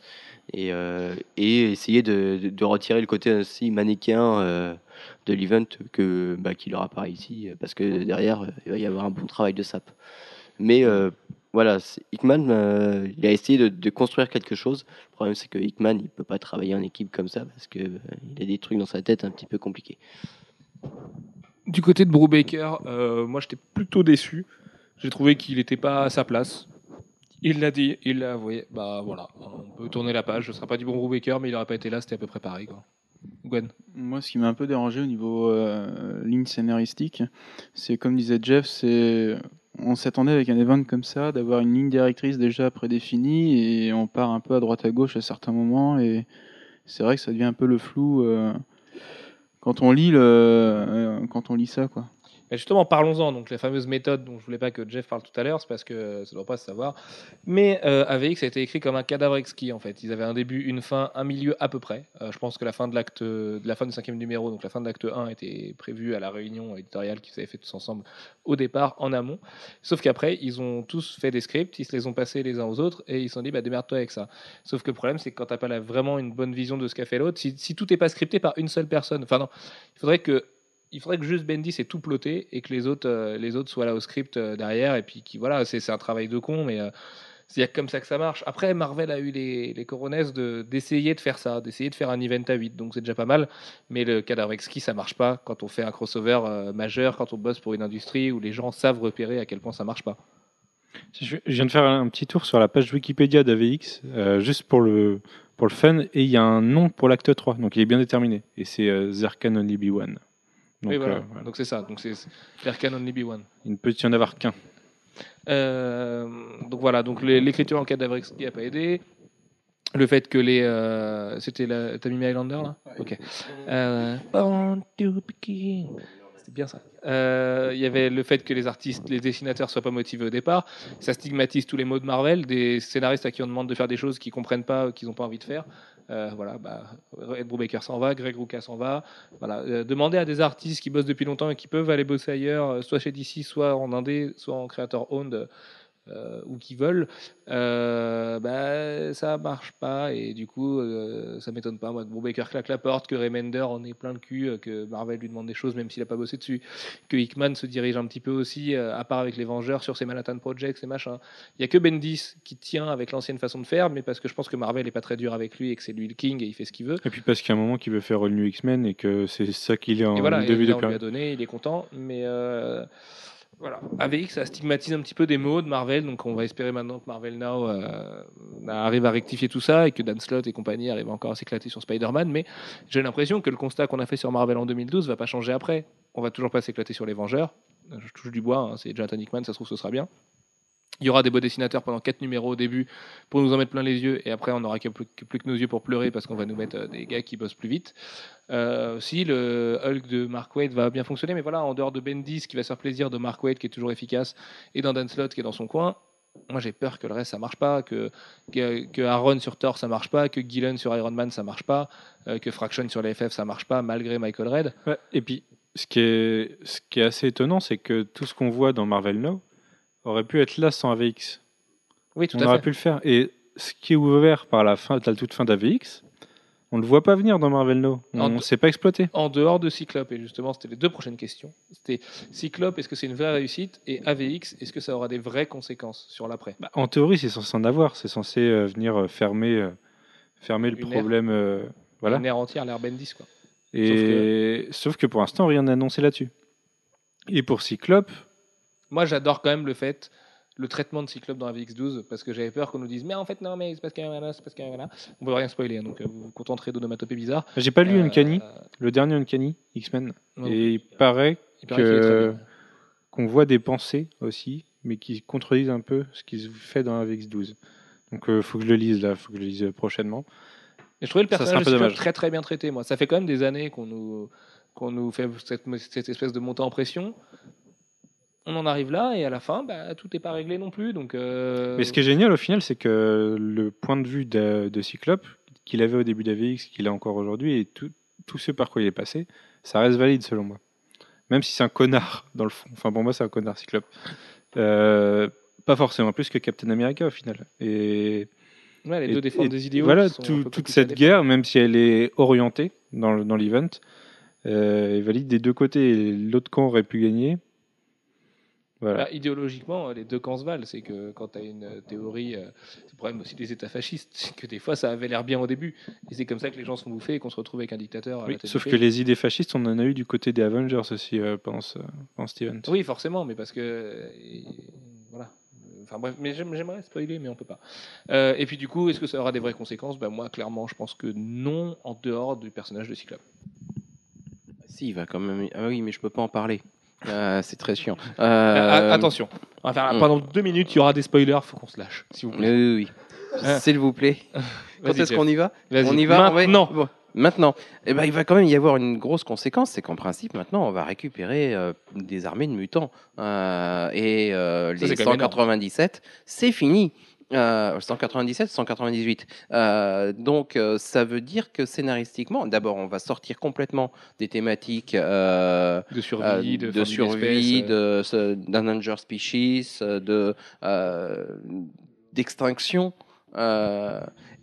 Speaker 5: et, euh, et essayer de, retirer le côté aussi manichéen euh, de l'event que bah, qu'il aura pas ici, parce que derrière, euh, il va y avoir un bon travail de sap. Mais voilà, Hickman, il a essayé de, construire quelque chose. Le problème, c'est que Hickman, il peut pas travailler en équipe comme ça, parce que euh, il a des trucs dans sa tête un petit peu compliqués.
Speaker 1: Du côté de Brubaker, euh, moi j'étais plutôt déçu. J'ai trouvé qu'il n'était pas à sa place. Il l'a dit, il l'a avoué. Bah voilà, on peut tourner la page. Ce sera pas du bon Brubaker, mais il n'aurait pas été là, c'était à peu près pareil. Quoi. Gwen.
Speaker 2: Moi, ce qui m'a un peu dérangé au niveau euh, ligne scénaristique, c'est comme disait Jeff, c'est on s'attendait avec un event comme ça d'avoir une ligne directrice déjà prédéfinie et on part un peu à droite à gauche à certains moments et c'est vrai que ça devient un peu le flou euh, quand on lit le euh, quand on lit ça quoi.
Speaker 1: Et justement, parlons-en. Donc, la fameuse méthode dont je voulais pas que Jeff parle tout à l'heure, c'est parce que ça doit pas se savoir. Mais euh, AVX a été écrit comme un cadavre exquis, en fait. Ils avaient un début, une fin, un milieu à peu près. Euh, je pense que la fin de l'acte, la fin du cinquième numéro, donc la fin de l'acte 1, était prévue à la réunion éditoriale qu'ils avaient fait tous ensemble au départ, en amont. Sauf qu'après, ils ont tous fait des scripts, ils se les ont passés les uns aux autres, et ils se sont dit, bah, démerde-toi avec ça. Sauf que le problème, c'est que quand t'as pas vraiment une bonne vision de ce qu'a fait l'autre, si, si tout n'est pas scripté par une seule personne, enfin non, il faudrait que il faudrait que juste Bendis ait tout ploté et que les autres, euh, les autres soient là au script euh, derrière. Et puis qui, voilà, c'est un travail de con, mais euh, c'est comme ça que ça marche. Après, Marvel a eu les, les coronesses de- d'essayer de, faire ça, d'essayer de faire un event à 8, donc c'est déjà pas mal. Mais le cadavre exquis, ça marche pas quand on fait un crossover majeur, quand on bosse pour une industrie où les gens savent repérer à quel point ça marche pas.
Speaker 3: Je viens de faire un petit tour sur la page Wikipédia d'AVX, juste pour le, pour le fun, et il y a un nom pour l'acte 3, donc il est bien déterminé, et c'est Can Only Be One. Donc,
Speaker 1: Oui, voilà.
Speaker 3: euh, voilà.
Speaker 1: Donc c'est ça. Donc c'est There can only be one.
Speaker 3: il ne peut y en avoir qu'un.
Speaker 1: Euh, donc voilà, donc l'écriture en cadavre exquis n'a pas aidé. Le fait que les. euh, C'était la. T'as mis Highlander là? Ok. Euh, c'était bien ça. Euh, Il y avait le fait que les artistes, les dessinateurs soient pas motivés au départ. Ça stigmatise tous les mots de Marvel, des scénaristes à qui on demande de faire des choses qu'ils comprennent pas, qu'ils n'ont pas envie de faire. Euh, voilà, bah, Ed Brubaker s'en va, Greg Rucka s'en va. Voilà, euh, demander à des artistes qui bossent depuis longtemps et qui peuvent aller bosser ailleurs, euh, soit chez DC, soit en indé, soit en créateur owned. Euh, ou qui veulent, euh, bah, ça marche pas et du coup euh, ça m'étonne pas moi que Brubaker claque la porte, que Remender en est plein le cul, euh, que Marvel lui demande des choses même s'il a pas bossé dessus, que Hickman se dirige un petit peu aussi, euh, à part avec les Vengeurs sur ses Manhattan Projects et machin. Il y a que Bendis qui tient avec l'ancienne façon de faire, mais parce que je pense que Marvel est pas très dur avec lui et que c'est lui le king et il fait ce qu'il veut.
Speaker 3: Et puis parce qu'il y a un moment qu'il veut faire All New X-Men et que c'est ça qu'il est en
Speaker 1: Et voilà, et
Speaker 3: début de
Speaker 1: on lui a donné, il est content, mais voilà. AVX, ça stigmatise un petit peu des mots de Marvel, donc on va espérer maintenant que Marvel Now euh, arrive à rectifier tout ça et que Dan Slott et compagnie arrivent encore à s'éclater sur Spider-Man, mais j'ai l'impression que le constat qu'on a fait sur Marvel en 2012 va pas changer après. On va toujours pas s'éclater sur les Vengeurs. Je touche du bois, hein, c'est Jonathan Hickman, ça se trouve ce sera bien. Il y aura des beaux dessinateurs pendant quatre numéros au début pour nous en mettre plein les yeux et après on n'aura que plus, que nos yeux pour pleurer parce qu'on va nous mettre euh, des gars qui bossent plus vite. Euh, si le Hulk de Mark Waid va bien fonctionner, mais voilà, en dehors de Bendis qui va se faire plaisir, de Mark Waid qui est toujours efficace et d'un Dan Slott qui est dans son coin, moi j'ai peur que le reste ça marche pas, que, que, Aaron sur Thor ça marche pas, que Gillen sur Iron Man ça marche pas, euh, que Fraction sur les FF ça marche pas malgré Michael Red.
Speaker 3: Et puis, ce qui est, ce qui est assez étonnant, c'est que tout ce qu'on voit dans Marvel Now aurait pu être là sans AVX.
Speaker 1: Oui, tout
Speaker 3: on
Speaker 1: à
Speaker 3: aurait
Speaker 1: fait.
Speaker 3: pu le faire. Et ce qui est ouvert par la, fin, la toute fin d'AVX, on ne le voit pas venir dans Marvel Now. On ne sait pas exploiter.
Speaker 1: En dehors de Cyclope, et justement c'était les deux prochaines questions. C'était Cyclope, est-ce que c'est une vraie réussite? Et AVX, est-ce que ça aura des vraies conséquences sur l'après?
Speaker 3: Bah, en théorie, c'est censé en avoir. C'est censé euh, venir euh, fermer, euh, fermer le
Speaker 1: Une
Speaker 3: problème. euh, voilà.
Speaker 1: Une ère entière, l'ère Bendis quoi.
Speaker 3: Et... Sauf, que... pour l'instant, rien n'est annoncé là-dessus. Et pour Cyclope,
Speaker 1: Moi, j'adore quand même le fait, le traitement de Cyclope dans AVX12, parce que j'avais peur qu'on nous dise, mais en fait, non, mais c'est parce qu'il y a un c'est parce qu'il y a un On ne veut rien spoiler, hein, donc euh, vous vous contenterez d'onomatopées bizarres.
Speaker 3: j'ai pas lu
Speaker 1: Euh,
Speaker 3: Uncanny, le dernier Uncanny, X-Men. Et il paraît
Speaker 1: il
Speaker 3: que- qu'on voit des pensées aussi, mais qui contredisent un peu ce qui se fait dans AVX12. Donc il faut que je le lise là, faut que je le lise euh, prochainement.
Speaker 1: Et je trouvais le personnage de Cyclope très très bien traité, moi. Ça fait quand même des années qu'on nous, qu'on nous fait cette, cette espèce de montée en pression. On en arrive là, et à la fin, bah, tout n'est pas réglé non plus. Donc, euh,
Speaker 3: Mais ce qui est génial au final, c'est que le point de vue de, de Cyclope, qu'il avait au début d'AVX, qu'il a encore aujourd'hui, et tout, tout ce par quoi il est passé, ça reste valide selon moi. Même si c'est un connard dans le fond. Enfin pour moi c'est un connard Cyclope. Euh, pas forcément plus que Captain America au final. Et
Speaker 1: ouais, les
Speaker 3: et-
Speaker 1: deux défendent des idéaux.
Speaker 3: Voilà, tout- toute cette guerre, même si elle est orientée dans, le- dans l'event, euh, est valide des deux côtés. L'autre camp aurait pu gagner. Voilà.
Speaker 1: Bah, idéologiquement, les deux camps se valent. C'est que quand tu as une euh, théorie, euh, c'est le problème aussi des États fascistes, c'est que des fois ça avait l'air bien au début. Et c'est comme ça que les gens sont bouffés et qu'on se retrouve avec un dictateur.
Speaker 3: Oui, sauf que les idées fascistes, on en a eu du côté des Avengers aussi euh, pendant cet event.
Speaker 1: Oui, forcément, mais parce que. euh, voilà. Enfin bref, mais j'aime- j'aimerais spoiler, mais on peut pas. Euh, et puis du coup, est-ce que ça aura des vraies conséquences? Ben, Moi, clairement, je pense que non, en dehors du personnage de Cyclope.
Speaker 4: Si, il va quand même. Ah oui, mais je peux pas en parler. Euh, c'est très chiant.
Speaker 1: Ah,
Speaker 4: Euh,
Speaker 1: attention, on va faire-
Speaker 4: hmm.
Speaker 1: pendant deux minutes, il y aura des spoilers, faut qu'on se lâche, s'il vous plaît.
Speaker 4: oui, oui.
Speaker 1: Ah.
Speaker 4: S'il vous plaît. Quand
Speaker 1: Vas-y,
Speaker 4: est-ce
Speaker 1: Jeff.
Speaker 4: qu'on y va
Speaker 1: Vas-y.
Speaker 4: On y va on va-
Speaker 1: Maintenant.
Speaker 4: Bon, Maintenant, eh ben, il va quand même y avoir une grosse conséquence, c'est qu'en principe, maintenant, on va récupérer euh, des armées de mutants. Euh, et euh,
Speaker 1: Ça,
Speaker 4: les
Speaker 1: c'est quand même énorme.
Speaker 4: 197, c'est fini. Euh, 197, 198. Euh, donc, euh, ça veut dire que scénaristiquement, d'abord, on va sortir complètement des thématiques euh,
Speaker 1: De survie,
Speaker 4: euh,
Speaker 1: de,
Speaker 4: de survie,
Speaker 1: euh,
Speaker 4: ce- d'endanger species, euh, de euh, d'extinction, euh,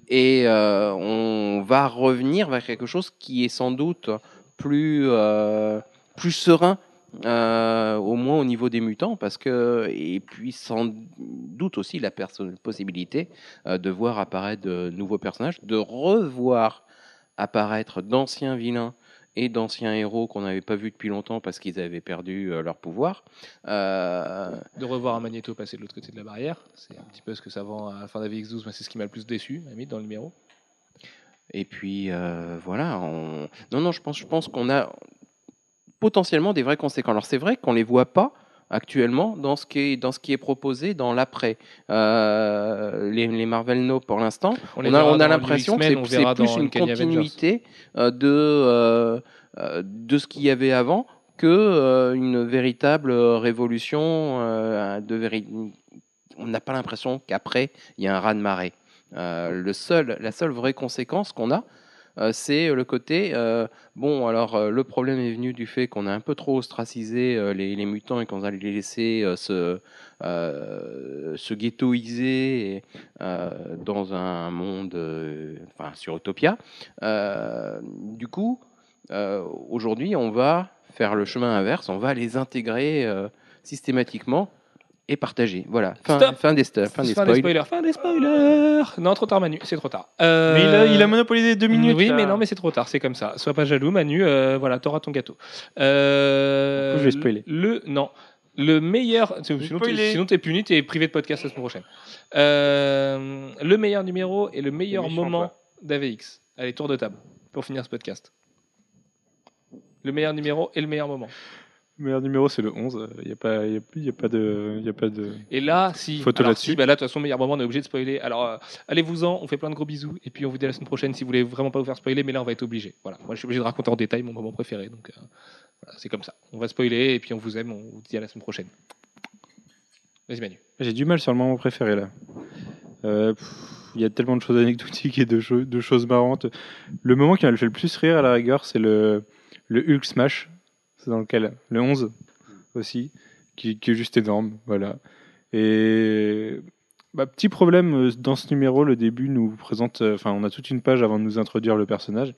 Speaker 4: et euh, on va revenir vers quelque chose qui est sans doute plus euh, plus serein. Euh, au moins au niveau des mutants, parce que et puis sans doute aussi la possibilité euh, de voir apparaître de nouveaux personnages, de revoir apparaître d'anciens vilains et d'anciens héros qu'on n'avait pas vus depuis longtemps parce qu'ils avaient perdu euh, leur pouvoir. Euh,
Speaker 1: de revoir un Magneto passer de l'autre côté de la barrière. C'est un petit peu ce que ça vend à la fin d'AVX12, mais c'est ce qui m'a le plus déçu, limite, dans le numéro.
Speaker 4: et puis euh, voilà. On... Non, non, je pense, je pense qu'on a potentiellement des vraies conséquences. Alors c'est vrai qu'on les voit pas actuellement dans ce qui est, dans ce qui est proposé dans l'après. Euh, les, les Marvel No pour l'instant, on a, on a l'impression que c'est plus une continuité euh, de, euh, de ce qu'il y avait avant que une véritable révolution. de véri- On n'a pas l'impression qu'après, il y a un raz-de-marée. Le seul, la seule vraie conséquence qu'on a, c'est le côté euh, bon. Alors, euh, le problème est venu du fait qu'on a un peu trop ostracisé euh, les, mutants et qu'on a les laissé euh, se, euh, se ghettoiser et, euh, dans un monde, euh, enfin, sur Utopia. Euh, du coup, euh, aujourd'hui, on va faire le chemin inverse. On va les intégrer euh, systématiquement et partager. Voilà. Fin,
Speaker 1: Stop.
Speaker 4: fin des, stu- fin des
Speaker 1: Fin des
Speaker 4: spoils.
Speaker 1: spoilers. Fin des spoilers. Non, trop tard, Manu. C'est trop tard. Euh,
Speaker 3: Mais il a, il a monopolisé deux minutes.
Speaker 1: Oui,
Speaker 3: là.
Speaker 1: mais non, mais c'est trop tard. C'est comme ça. Sois pas jaloux, Manu. euh, voilà, t'auras ton gâteau. Euh,
Speaker 3: coup, je vais spoiler.
Speaker 1: Le non. Le meilleur. Sinon, t'es-
Speaker 3: spoiler.
Speaker 1: sinon, t'es puni, t'es privé de podcast la semaine prochaine. Euh, le meilleur numéro et le meilleur
Speaker 3: Méchant,
Speaker 1: moment d'AVX. Allez, tour de table pour finir ce podcast. Le meilleur numéro et le meilleur moment.
Speaker 3: Le meilleur numéro, c'est le 11. Il n'y a, pas- y a, y a pas de. Y a pas de...
Speaker 1: Et là, si.
Speaker 3: Photo
Speaker 1: alors
Speaker 3: là-dessus.
Speaker 1: si, bah là, de toute façon, meilleur moment, on est obligé de spoiler. Alors, euh, allez-vous-en, on fait plein de gros bisous. Et puis, on vous dit à la semaine prochaine si vous voulez vraiment pas vous faire spoiler. Mais là, on va être obligé. Voilà. Moi, je suis obligé de raconter en détail mon moment préféré. Donc, euh, voilà, c'est comme ça. On va spoiler et puis on vous aime. On vous dit à la semaine prochaine. Vas-y, Manu.
Speaker 3: J'ai du mal sur le moment préféré là. Euh, Il y a tellement de choses anecdotiques et de, cho- de choses marrantes. Le moment qui m'a fait le plus rire à la rigueur, c'est le, le Hulk Smash. Dans lequel Le 11 aussi, qui, est juste énorme. Voilà. Et bah, petit problème euh, dans ce numéro, le début nous présente. euh, Enfin, on a toute une page avant de nous introduire le personnage.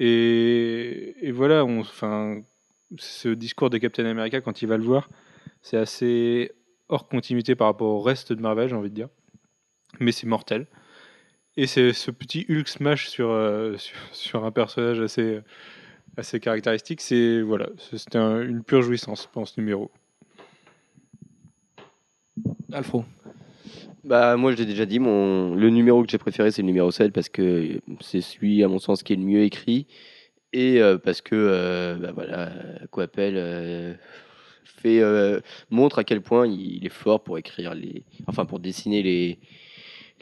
Speaker 3: Et, voilà, enfin, ce discours de Captain America quand il va le voir, c'est assez hors continuité par rapport au reste de Marvel, j'ai envie de dire. Mais c'est mortel. Et c'est ce petit Hulk smash sur, euh, sur un personnage assez, assez caractéristique. C'est voilà, c'était un- une pure jouissance pendant ce numéro.
Speaker 1: Alfro.
Speaker 5: Bah, moi, je l'ai déjà dit, mon... le numéro que j'ai préféré, c'est le numéro 7 parce que c'est celui, à mon sens, qui est le mieux écrit. Et euh, parce que, euh, bah, voilà, euh, fait, euh, montre à quel point il est fort pour écrire les. Enfin, pour dessiner les,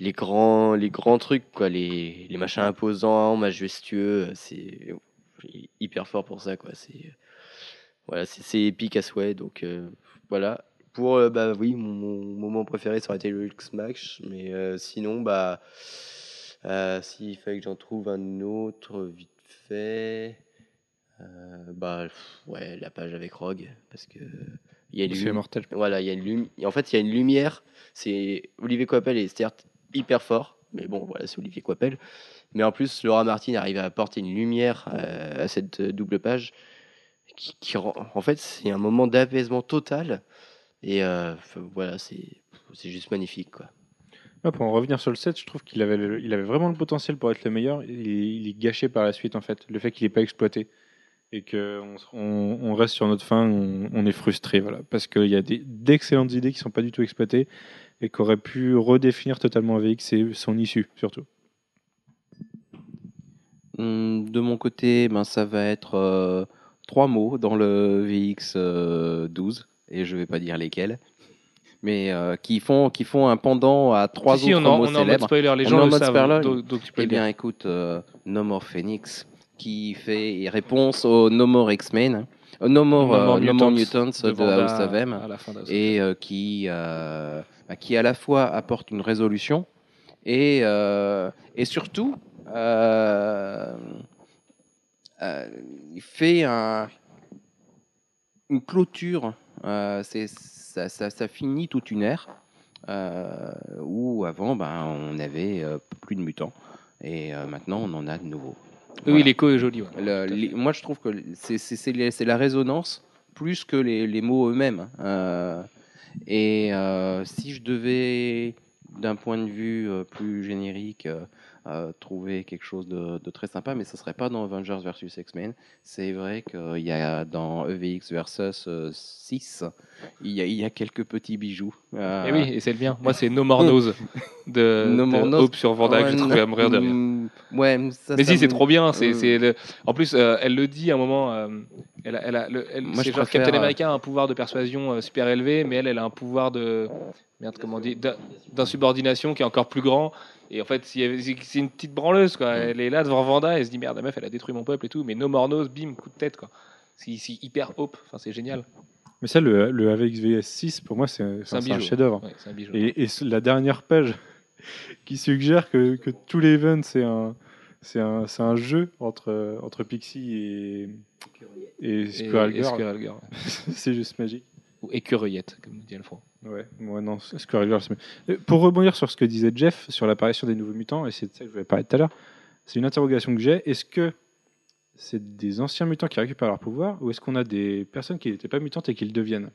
Speaker 5: les, grands, les grands trucs, quoi, les, les machins imposants, majestueux. C'est hyper fort pour ça, quoi. C'est voilà, c'est épique à souhait. Donc, euh, voilà. Pour, euh, bah oui, mon, mon moment préféré, ça aurait été le Hulk Smash, mais euh, sinon, bah, euh, s'il fallait que j'en trouve un autre vite fait, euh, bah, pff, ouais, la page avec Rogue, parce que il y a une
Speaker 3: C'est
Speaker 5: lumi-
Speaker 3: mortel.
Speaker 5: voilà, il y a une lumi- En fait, il y a une lumière. C'est Olivier Coipel est certes hyper fort, mais bon, voilà, c'est Olivier Coipel. Mais en plus, Laura Martin arrive à apporter une lumière euh, à cette euh, double page qui, en fait, c'est un moment d'apaisement total. Et euh, voilà, c'est c'est juste magnifique, quoi.
Speaker 3: Ah, pour en revenir sur le 7, je trouve qu'il avait, vraiment le potentiel pour être le meilleur. Il, est gâché par la suite, en fait. Le fait qu'il n'ait pas exploité. Et qu'on on, reste sur notre fin, on, est frustré. Voilà, parce qu'il y a d'excellentes idées qui ne sont pas du tout exploitées et qui auraient pu redéfinir totalement VX et son issue, surtout.
Speaker 4: Hum, De mon côté, ben, ça va être euh, trois mots dans le VX euh, 12, et je vais pas dire lesquels, mais euh, qui, font, qui font un pendant à trois
Speaker 1: Si, si,
Speaker 4: autres
Speaker 1: on, en-
Speaker 4: mots
Speaker 1: on est en mode
Speaker 4: célèbres.
Speaker 1: spoiler. Les
Speaker 4: On
Speaker 1: gens
Speaker 4: en
Speaker 1: le
Speaker 4: mode
Speaker 1: savent.
Speaker 4: spoiler.
Speaker 1: Donc, donc tu peux
Speaker 4: Eh
Speaker 1: le dire.
Speaker 4: bien, écoute, euh, No More Phoenix, qui fait réponse au No More X-Men. Euh, no, More, euh, No
Speaker 1: Mutants
Speaker 4: Mutants de,
Speaker 1: Vanda
Speaker 4: House of M,
Speaker 1: à la fin d'House of
Speaker 4: et euh, qui, euh, bah, qui à la fois apporte une résolution et, euh, et surtout il fait un- une clôture. euh, c'est, ça, ça- ça finit toute une ère euh, où avant ben, on avait euh, plus de mutants et euh, maintenant on en a de nouveaux.
Speaker 1: Oui, l'écho est joli. ouais.
Speaker 4: Le- les- moi, je trouve que c'est- la résonance plus que les, les mots eux-mêmes. Euh, et euh, si je devais, d'un point de vue euh, plus générique, euh, euh, trouver quelque chose de, de très sympa, mais ce serait pas dans Avengers versus X-Men. C'est vrai qu'il y a dans EVX versus euh, 6, il y, a, il y a quelques petits bijoux. Euh,
Speaker 1: Et Eh oui, et c'est le bien. Moi, c'est No More Nose de,
Speaker 4: No
Speaker 1: de
Speaker 4: More Nose.
Speaker 1: Hope sur Vanda que
Speaker 4: ouais,
Speaker 1: j'ai trouvé à me rire de rire.
Speaker 4: mm, Ouais, ça,
Speaker 1: Mais
Speaker 4: ça
Speaker 1: si, c'est trop bien. C'est,
Speaker 4: Euh.
Speaker 1: le- En plus, euh, elle le dit à un moment. euh, Elle a, elle a- le- elle-
Speaker 4: Moi,
Speaker 1: c'est
Speaker 4: je
Speaker 1: genre
Speaker 4: préfère,
Speaker 1: Captain
Speaker 4: euh,
Speaker 1: America a un pouvoir de persuasion euh, super élevé, mais elle, elle a un pouvoir de merde, comment on dit, d'in- d'insubordination qui est encore plus grand. Et en fait, c'est une petite branleuse, quoi. Elle est là devant Vanda, elle se dit merde, la meuf, elle a détruit mon peuple et tout. Mais No More Nose, bim, coup de tête, quoi. C'est hyper hope. Enfin, c'est génial.
Speaker 3: Mais ça, le, le AVX VS6, pour moi, c'est
Speaker 1: un
Speaker 3: chef-d'œuvre.
Speaker 1: Ouais.
Speaker 3: Et, et la dernière page qui suggère que, que tout l'event, c'est un, jeu entre, entre Pixie et, et. Squirrel Girl. c'est juste magique.
Speaker 1: Ou écureuillette, comme dit Alfred.
Speaker 3: Ouais, moi non, mieux. Euh, Pour rebondir sur ce que disait Jeff sur l'apparition des nouveaux mutants, et c'est de ça que je voulais parler tout à l'heure, c'est une interrogation que j'ai. Est-ce que c'est des anciens mutants qui récupèrent leur pouvoir, ou est-ce qu'on a des personnes qui n'étaient pas mutantes et qui le deviennent?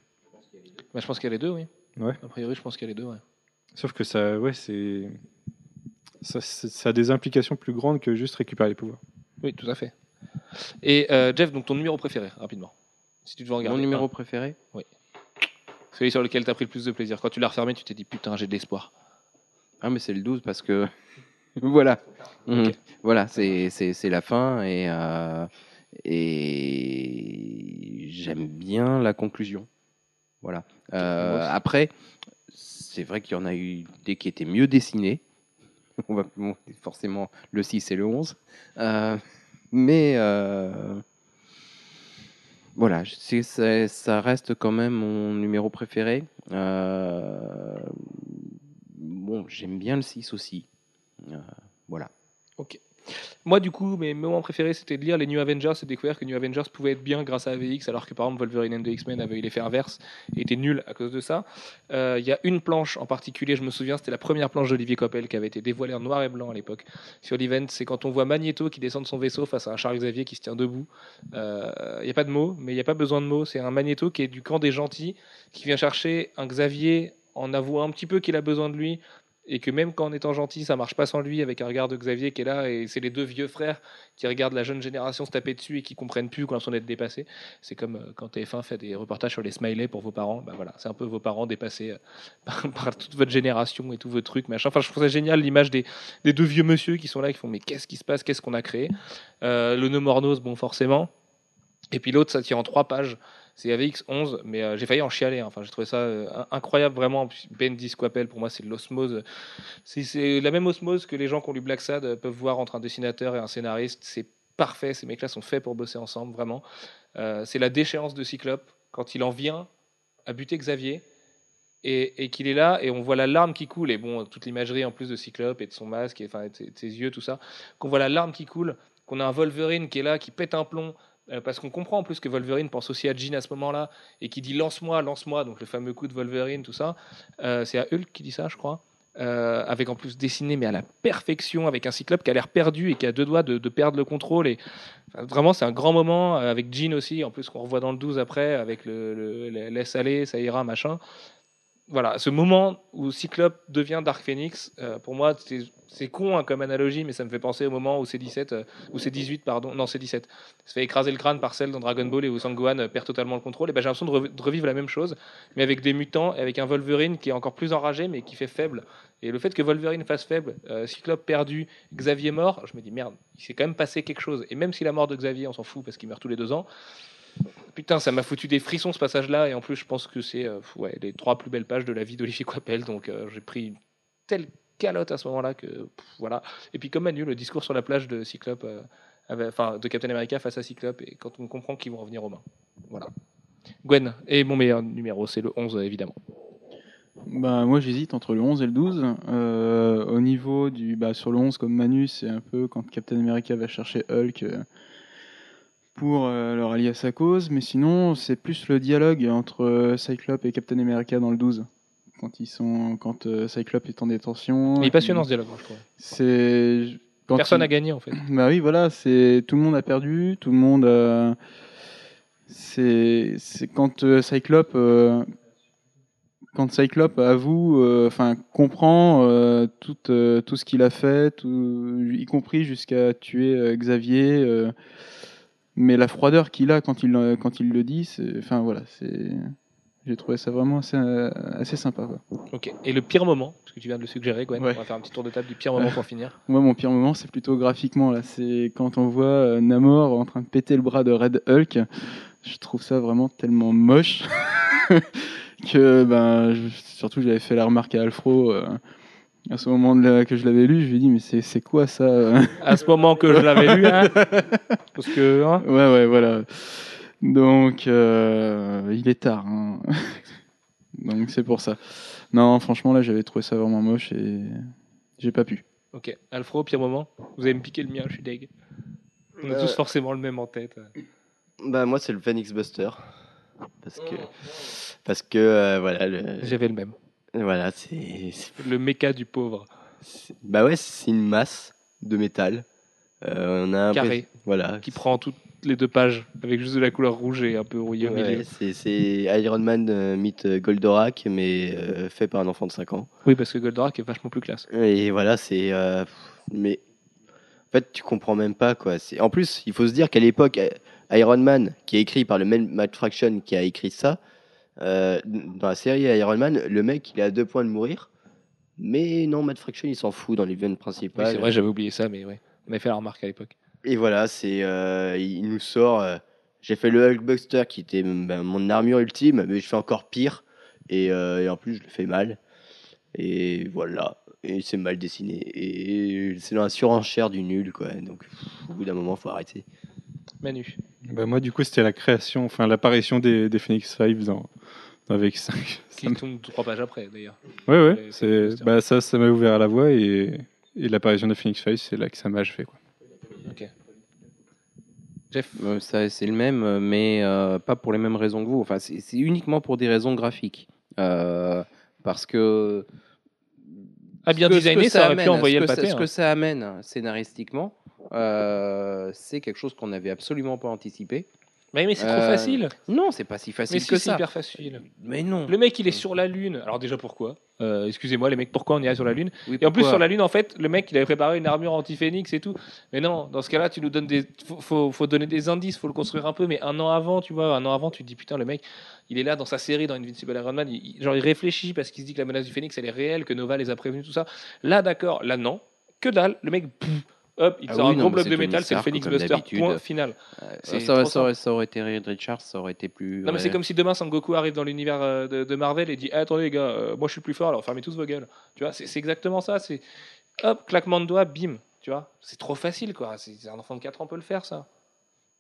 Speaker 1: Bah, je pense qu'il y a les deux, oui.
Speaker 3: Ouais.
Speaker 1: A priori, je pense qu'il y a les deux, ouais.
Speaker 3: Sauf que ça, ouais, c'est. Ça, a des implications plus grandes que juste récupérer les pouvoirs.
Speaker 1: Oui, tout à fait. Et euh, Jeff, donc ton numéro préféré, rapidement. Si tu devais en regarder.
Speaker 4: Mon numéro
Speaker 1: un.
Speaker 4: préféré?
Speaker 1: Celui sur lequel tu as pris le plus de plaisir. Quand tu l'as refermé, tu t'es dit putain, j'ai de l'espoir.
Speaker 4: Ah, mais c'est le 12 parce que. voilà. Mhm.
Speaker 1: Ok.
Speaker 4: Voilà, c'est la fin et, euh, et j'aime bien la conclusion. Voilà. Euh, après, c'est vrai qu'il y en a eu des qui étaient mieux dessinés. On va, bon, forcément, le 6 et le 11. Euh, mais voilà, ça reste quand même mon numéro préféré. Euh, bon, j'aime bien le 6 aussi. Euh, voilà.
Speaker 1: Ok. Moi, du coup, mes moments préférés, c'était de lire les New Avengers et découvrir que New Avengers pouvait être bien grâce à AVX, alors que par exemple Wolverine and the X-Men avait eu l'effet inverse et était nul à cause de ça. Euh, Il y a une planche en particulier, je me souviens, c'était la première planche d'Olivier Coppel qui avait été dévoilée en noir et blanc à l'époque sur l'event. C'est quand on voit Magneto qui descend de son vaisseau face à un Charles Xavier qui se tient debout. Euh, Il n'y a pas de mots, mais il n'y a pas besoin de mots. C'est un Magneto qui est du camp des gentils, qui vient chercher un Xavier en avouant un petit peu qu'il a besoin de lui et que même quand en étant gentil, ça marche pas sans lui, avec un regard de Xavier qui est là, et c'est les deux vieux frères qui regardent la jeune génération se taper dessus et qui comprennent plus quand on est dépassé. C'est comme euh, quand TF1 fait des reportages sur les smileys pour vos parents, bah voilà, c'est un peu vos parents dépassés euh, par, toute votre génération et tous vos trucs, machin. Enfin, je trouve ça génial l'image des, deux vieux monsieur qui sont là, qui font mais qu'est-ce qui se passe, qu'est-ce qu'on a créé? Euh, Le No Mornos, bon forcément. Et puis l'autre, ça tient en trois pages. C'est AVX 11, mais euh, j'ai failli en chialer. hein. Enfin, j'ai trouvé ça euh, in- incroyable, vraiment. Ben Disquapel, pour moi, c'est l'osmose. C'est- la même osmose que les gens qui ont lu Black Sad euh, peuvent voir entre un dessinateur et un scénariste. C'est parfait. Ces mecs-là sont faits pour bosser ensemble, vraiment. C'est la déchéance de Cyclope quand il en vient à buter Xavier et, qu'il est là et on voit la larme qui coule. Et bon, toute l'imagerie en plus de Cyclope et de son masque, et, enfin, ses, de ses yeux, tout ça. Qu'on voit la larme qui coule, qu'on a un Wolverine qui est là, qui pète un plomb. Euh, parce qu'on comprend en plus que Wolverine pense aussi à Jean à ce moment-là et qui dit lance-moi, lance-moi, donc le fameux coup de Wolverine, tout ça. Euh, c'est à Hulk qui dit ça, je crois. Euh, avec en plus dessiné mais à la perfection avec un cyclope qui a l'air perdu et qui a deux doigts de, perdre le contrôle et vraiment c'est un grand moment avec Jean aussi en plus qu'on revoit dans le 12 après avec le, le- le laisse aller ça ira machin voilà ce moment où Cyclope devient Dark Phoenix euh, pour moi c'est con hein, comme analogie mais ça me fait penser au moment où c'est 17 euh, où c'est 18 pardon non c'est 17 se fait écraser le crâne par celle dans Dragon Ball et où Sangohan euh, perd totalement le contrôle et ben j'ai l'impression de revivre la même chose mais avec des mutants et avec un Wolverine qui est encore plus enragé mais qui fait faible et le fait que Wolverine fasse faible, euh, Cyclope perdu, Xavier mort, je me dis merde, il s'est quand même passé quelque chose. Et même si la mort de Xavier, on s'en fout parce qu'il meurt tous les deux ans, putain, ça m'a foutu des frissons ce passage-là. Et en plus, je pense que c'est euh, les trois plus belles pages de la vie d'Olivier Coipel. Donc euh, j'ai pris une telle calotte à ce moment-là que voilà. Et puis comme Manu, le discours sur la plage de Cyclope, euh, enfin de Captain America face à Cyclope, et quand on comprend qu'ils vont revenir aux mains. Voilà. Gwen, et mon meilleur numéro, c'est le 11 évidemment.
Speaker 2: Bah, moi j'hésite entre le 11 et le 12. Euh, au niveau du. Bah, sur le 11, comme Manu, c'est un peu quand Captain America va chercher Hulk pour euh, leur allier à sa cause. Mais sinon, c'est plus le dialogue entre euh, Cyclope et Captain America dans le 12. Quand, ils sont, quand euh, Cyclope est en détention.
Speaker 1: Il est passionnant ce dialogue, moi, je trouve.
Speaker 2: C'est.
Speaker 1: Personne
Speaker 2: il-
Speaker 1: n'a gagné en fait.
Speaker 2: Bah oui, voilà, c'est tout le monde a perdu, tout le monde. euh, c'est quand euh, Cyclope, quand Cyclope avoue, enfin comprend tout tout ce qu'il a fait, tout, y compris jusqu'à tuer Xavier. Mais la froideur qu'il a quand il quand il le dit, enfin voilà, c'est. J'ai trouvé ça vraiment assez, assez sympa. Quoi.
Speaker 1: Ok. Et le pire moment, parce que tu viens de le suggérer, Gwen,
Speaker 2: Ouais.
Speaker 1: on va faire un petit tour de table du pire moment pour finir.
Speaker 2: Moi, mon pire moment, c'est plutôt graphiquement. Là, c'est quand on voit euh, Namor en train de péter le bras de Red Hulk. Je trouve ça vraiment tellement moche que, ben, je- surtout, j'avais fait la remarque à Alfro euh, à ce moment là que je l'avais lu. Je lui ai dit, mais c'est c'est quoi ça?
Speaker 1: À ce moment que je l'avais lu, hein, parce que hein,
Speaker 2: Ouais, ouais, voilà. Donc, euh, il est tard. hein. Donc, c'est pour ça. Non, franchement, là, j'avais trouvé ça vraiment moche et j'ai pas pu.
Speaker 1: Ok. Alfro, pire moment Vous allez me piquer le mien, je suis deg. On a
Speaker 5: Euh,
Speaker 1: tous forcément le même en tête.
Speaker 5: Bah moi c'est le Phoenix Buster parce que parce que euh, voilà le
Speaker 1: J'avais le même.
Speaker 5: Voilà c'est
Speaker 1: Le méca du pauvre.
Speaker 5: bah ouais c'est une masse de métal. Euh, on a un
Speaker 1: Carré.
Speaker 5: voilà
Speaker 1: Qui prend toutes les deux pages avec juste de la couleur rouge et un peu rouillé au
Speaker 5: Ouais,
Speaker 1: milieu.
Speaker 5: c'est Iron Man euh, meet euh, Goldorak mais euh, fait par un enfant de 5 ans.
Speaker 1: Oui, parce que Goldorak est vachement plus classe.
Speaker 5: Et voilà, c'est. mais. En fait, tu comprends même pas, quoi. En plus, il faut se dire qu'à l'époque, Iron Man, qui est écrit par le même Matt Fraction qui a écrit ça, euh, dans la série Iron Man, le mec, il est à deux points de mourir. Mais non, Matt Fraction, il s'en fout dans les veines
Speaker 1: Oui,
Speaker 5: principales.
Speaker 1: c'est vrai, j'avais oublié ça, mais ouais. On avait fait la remarque à l'époque.
Speaker 5: Et voilà, c'est. euh, il nous sort. euh, J'ai fait le Hulkbuster qui était ben, mon armure ultime, mais je fais encore pire. Et, euh, et en plus, je le fais mal. Et voilà. Et c'est mal dessiné. Et c'est dans la surenchère du nul, quoi. Donc, pff, au bout d'un moment, faut arrêter.
Speaker 1: Manu.
Speaker 3: Bah, moi, du coup, c'était la création, enfin l'apparition des, des Phoenix 5 dans, dans VX5.
Speaker 1: Qui tombe trois pages après, d'ailleurs.
Speaker 3: Ouais, ouais.
Speaker 1: Les-
Speaker 3: C'est, bah, ça, ça m'a ouvert la voie et, et l'apparition de Phoenix 5, c'est là que ça m'a achevé. Quoi.
Speaker 1: Jeff.
Speaker 4: Euh, ça, c'est le même, mais euh, pas pour les mêmes raisons que vous. Enfin, c'est c'est uniquement pour des raisons graphiques. Euh, parce que.
Speaker 1: Ah, bien
Speaker 4: que-
Speaker 1: designé,
Speaker 4: que
Speaker 1: ça aurait pu envoyer le
Speaker 4: que ça-
Speaker 1: pâté.
Speaker 4: Ce
Speaker 1: hein.
Speaker 4: que ça amène scénaristiquement, euh, c'est quelque chose qu'on n'avait absolument pas anticipé.
Speaker 1: Mais, mais c'est trop
Speaker 4: Euh,
Speaker 1: facile.
Speaker 4: Non, c'est pas si facile
Speaker 1: Mais
Speaker 4: que
Speaker 1: si, c'est
Speaker 4: ça.
Speaker 1: hyper facile.
Speaker 4: Mais non.
Speaker 1: Le mec, il est sur la Lune. Alors, déjà, pourquoi? Euh, Excusez-moi, les mecs, pourquoi on irait sur la Lune?
Speaker 4: Oui,
Speaker 1: Et en plus,
Speaker 4: pourquoi?
Speaker 1: sur la Lune, en fait, le mec, il avait préparé une armure anti-phénix et tout. Mais non, dans ce cas-là, tu nous donnes des. Faut, faut, faut donner des indices, faut le construire un peu. Mais un an avant, tu vois, un an avant, tu te dis, putain, le mec, il est là dans sa série, dans Invincible Iron Man. il- il- genre, il réfléchit parce qu'il se dit que la menace du phénix, elle est réelle, que Nova les a prévenus, tout ça. Là, d'accord. Là, non. Que dalle. Le mec, hop, il
Speaker 4: Ah
Speaker 1: sort
Speaker 4: oui,
Speaker 1: un gros bloc de métal, c'est le Phoenix Buster, point final.
Speaker 4: Euh, ça, aurait-
Speaker 1: trop
Speaker 4: ça aurait- ça aurait été Reed Richards, ça aurait été plus.
Speaker 1: Non, mais c'est comme si demain Sangoku arrive dans l'univers euh, de, de Marvel et dit Eh, Attendez, les gars, euh, moi je suis plus fort, alors fermez tous vos gueules. Tu vois, c'est exactement ça. C'est hop, claquement de doigts, bim. Tu vois, c'est trop facile, quoi. C'est un enfant de 4 ans peut le faire, ça.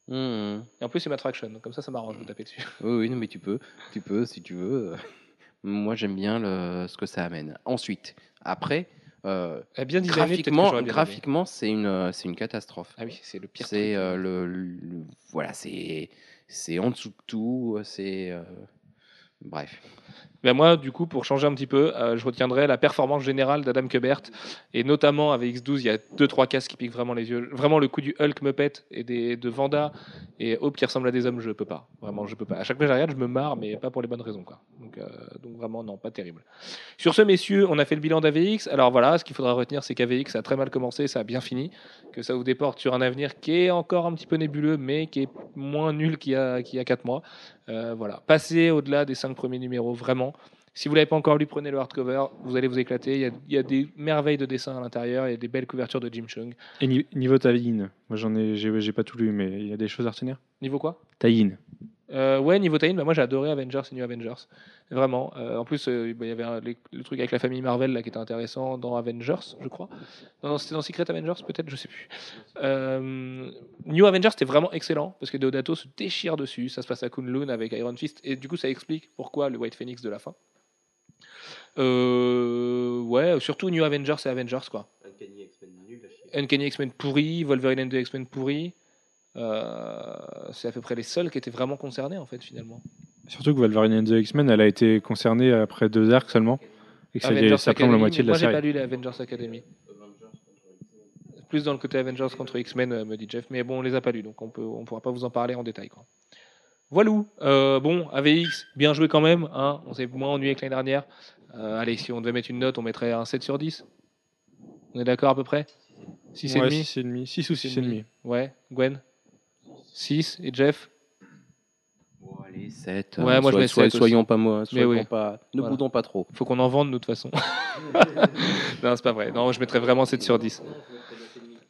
Speaker 4: Hum,
Speaker 1: Et en plus, c'est ma traction, donc comme ça, ça m'arrange de taper dessus.
Speaker 4: Oui, oui, non, mais tu peux, tu peux, si tu veux. Moi, j'aime bien le, ce que ça amène. Ensuite, après, euh,
Speaker 1: Eh, bien
Speaker 4: graphiquement,
Speaker 1: bien
Speaker 4: graphiquement, c'est une, euh, c'est une catastrophe.
Speaker 1: Ah oui, c'est le pire.
Speaker 4: C'est euh, le, le- voilà, c'est, c'est en dessous de tout. C'est, euh, bref.
Speaker 1: Ben moi, du coup, pour changer un petit peu, euh, je retiendrai la performance générale d'Adam Kubert. Et notamment avec X12, il y a deux trois cases qui piquent vraiment les yeux. Vraiment, le coup du Hulk me pète et des, de Vanda et Hope qui ressemble à des hommes, je peux pas. Vraiment, je peux pas. À chaque fois que je je me marre, mais pas pour les bonnes raisons. Euh, donc vraiment, non, pas terrible. Sur ce, messieurs, on a fait le bilan d'AVX. Alors voilà, ce qu'il faudra retenir, c'est qu'AVX a très mal commencé, ça a bien fini. Que ça vous déporte sur un avenir qui est encore un petit peu nébuleux, mais qui est moins nul qu'il y a, qu'il y a 4 mois. Euh, voilà, passez au-delà des cinq premiers numéros, vraiment. Si vous l'avez pas encore lu, prenez le hardcover, vous allez vous éclater. Il y a, il y a des merveilles de dessin à l'intérieur, il y a des belles couvertures de Jim Chung.
Speaker 3: Et ni- niveau tie-in, moi j'en ai, j'ai, j'ai pas tout lu, mais il y a des choses à retenir.
Speaker 1: Niveau quoi?
Speaker 3: Tie-in.
Speaker 1: Euh, Ouais, niveau tie bah moi j'ai adoré Avengers et New Avengers. Vraiment. Euh, en plus, euh, bah, il y avait un- les- le truc avec la famille Marvel là, qui était intéressant dans Avengers, je crois. Non, non, c'était dans Secret Avengers peut-être, je sais plus. New Avengers c'était vraiment excellent parce que Deodato se déchire dessus. Ça se passe à Kunlun avec Iron Fist et du coup ça explique pourquoi le White Phoenix de la fin. Ouais, surtout New Avengers et Avengers quoi. Uncanny X-Men pourri, Wolverine and the X-Men pourri. Euh, c'est à peu près les seuls qui étaient vraiment concernés en fait finalement.
Speaker 3: Surtout que Wolverine and the X-Men, elle a été concernée après deux arcs seulement. Et que ça,
Speaker 1: Avengers
Speaker 3: ça prend la moitié de la
Speaker 1: moi j'ai
Speaker 3: série.
Speaker 1: pas lu les Avengers Academy. Plus dans le côté Avengers contre X-Men, euh, me dit Jeff, mais bon, on les a pas lus, donc on peut, on pourra pas vous en parler en détail. Quoi. Voilà. Euh, bon, AVX, bien joué quand même. Hein, on s'est moins ennuyé que l'année dernière. Euh, allez, si on devait mettre une note, on mettrait un 7 sur 10. On est d'accord à peu près? 6 et
Speaker 3: Ouais,
Speaker 1: demi?
Speaker 3: 6,5. 6 ou 6,5.
Speaker 1: Ouais, Gwen? 6 et Jeff
Speaker 4: Bon, allez, 7.
Speaker 1: Ouais, moi, je mets sept aussi.
Speaker 4: soyons pas moi, soyons
Speaker 1: oui.
Speaker 4: pas, ne
Speaker 1: Voilà.
Speaker 4: boudons pas trop.
Speaker 1: Faut qu'on en vende de toute façon. non, c'est pas vrai. Non, je mettrais vraiment 7 sur 10.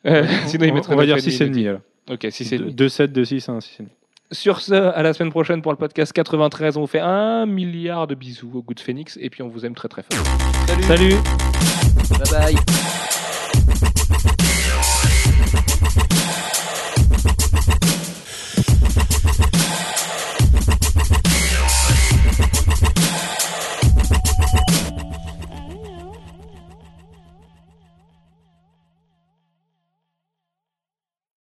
Speaker 1: Euh, sinon, il
Speaker 3: on,
Speaker 1: mettrait
Speaker 3: on va dire
Speaker 1: 9,5,
Speaker 3: 6,5 alors.
Speaker 1: Ok, 6 et demi.
Speaker 3: 2, 7, 2, 6, 1, 6,5.
Speaker 1: Sur ce, à la semaine prochaine pour le podcast 93. On vous fait un milliard de bisous au goût de Phoenix et puis on vous aime très très fort.
Speaker 3: Salut
Speaker 4: Bye bye.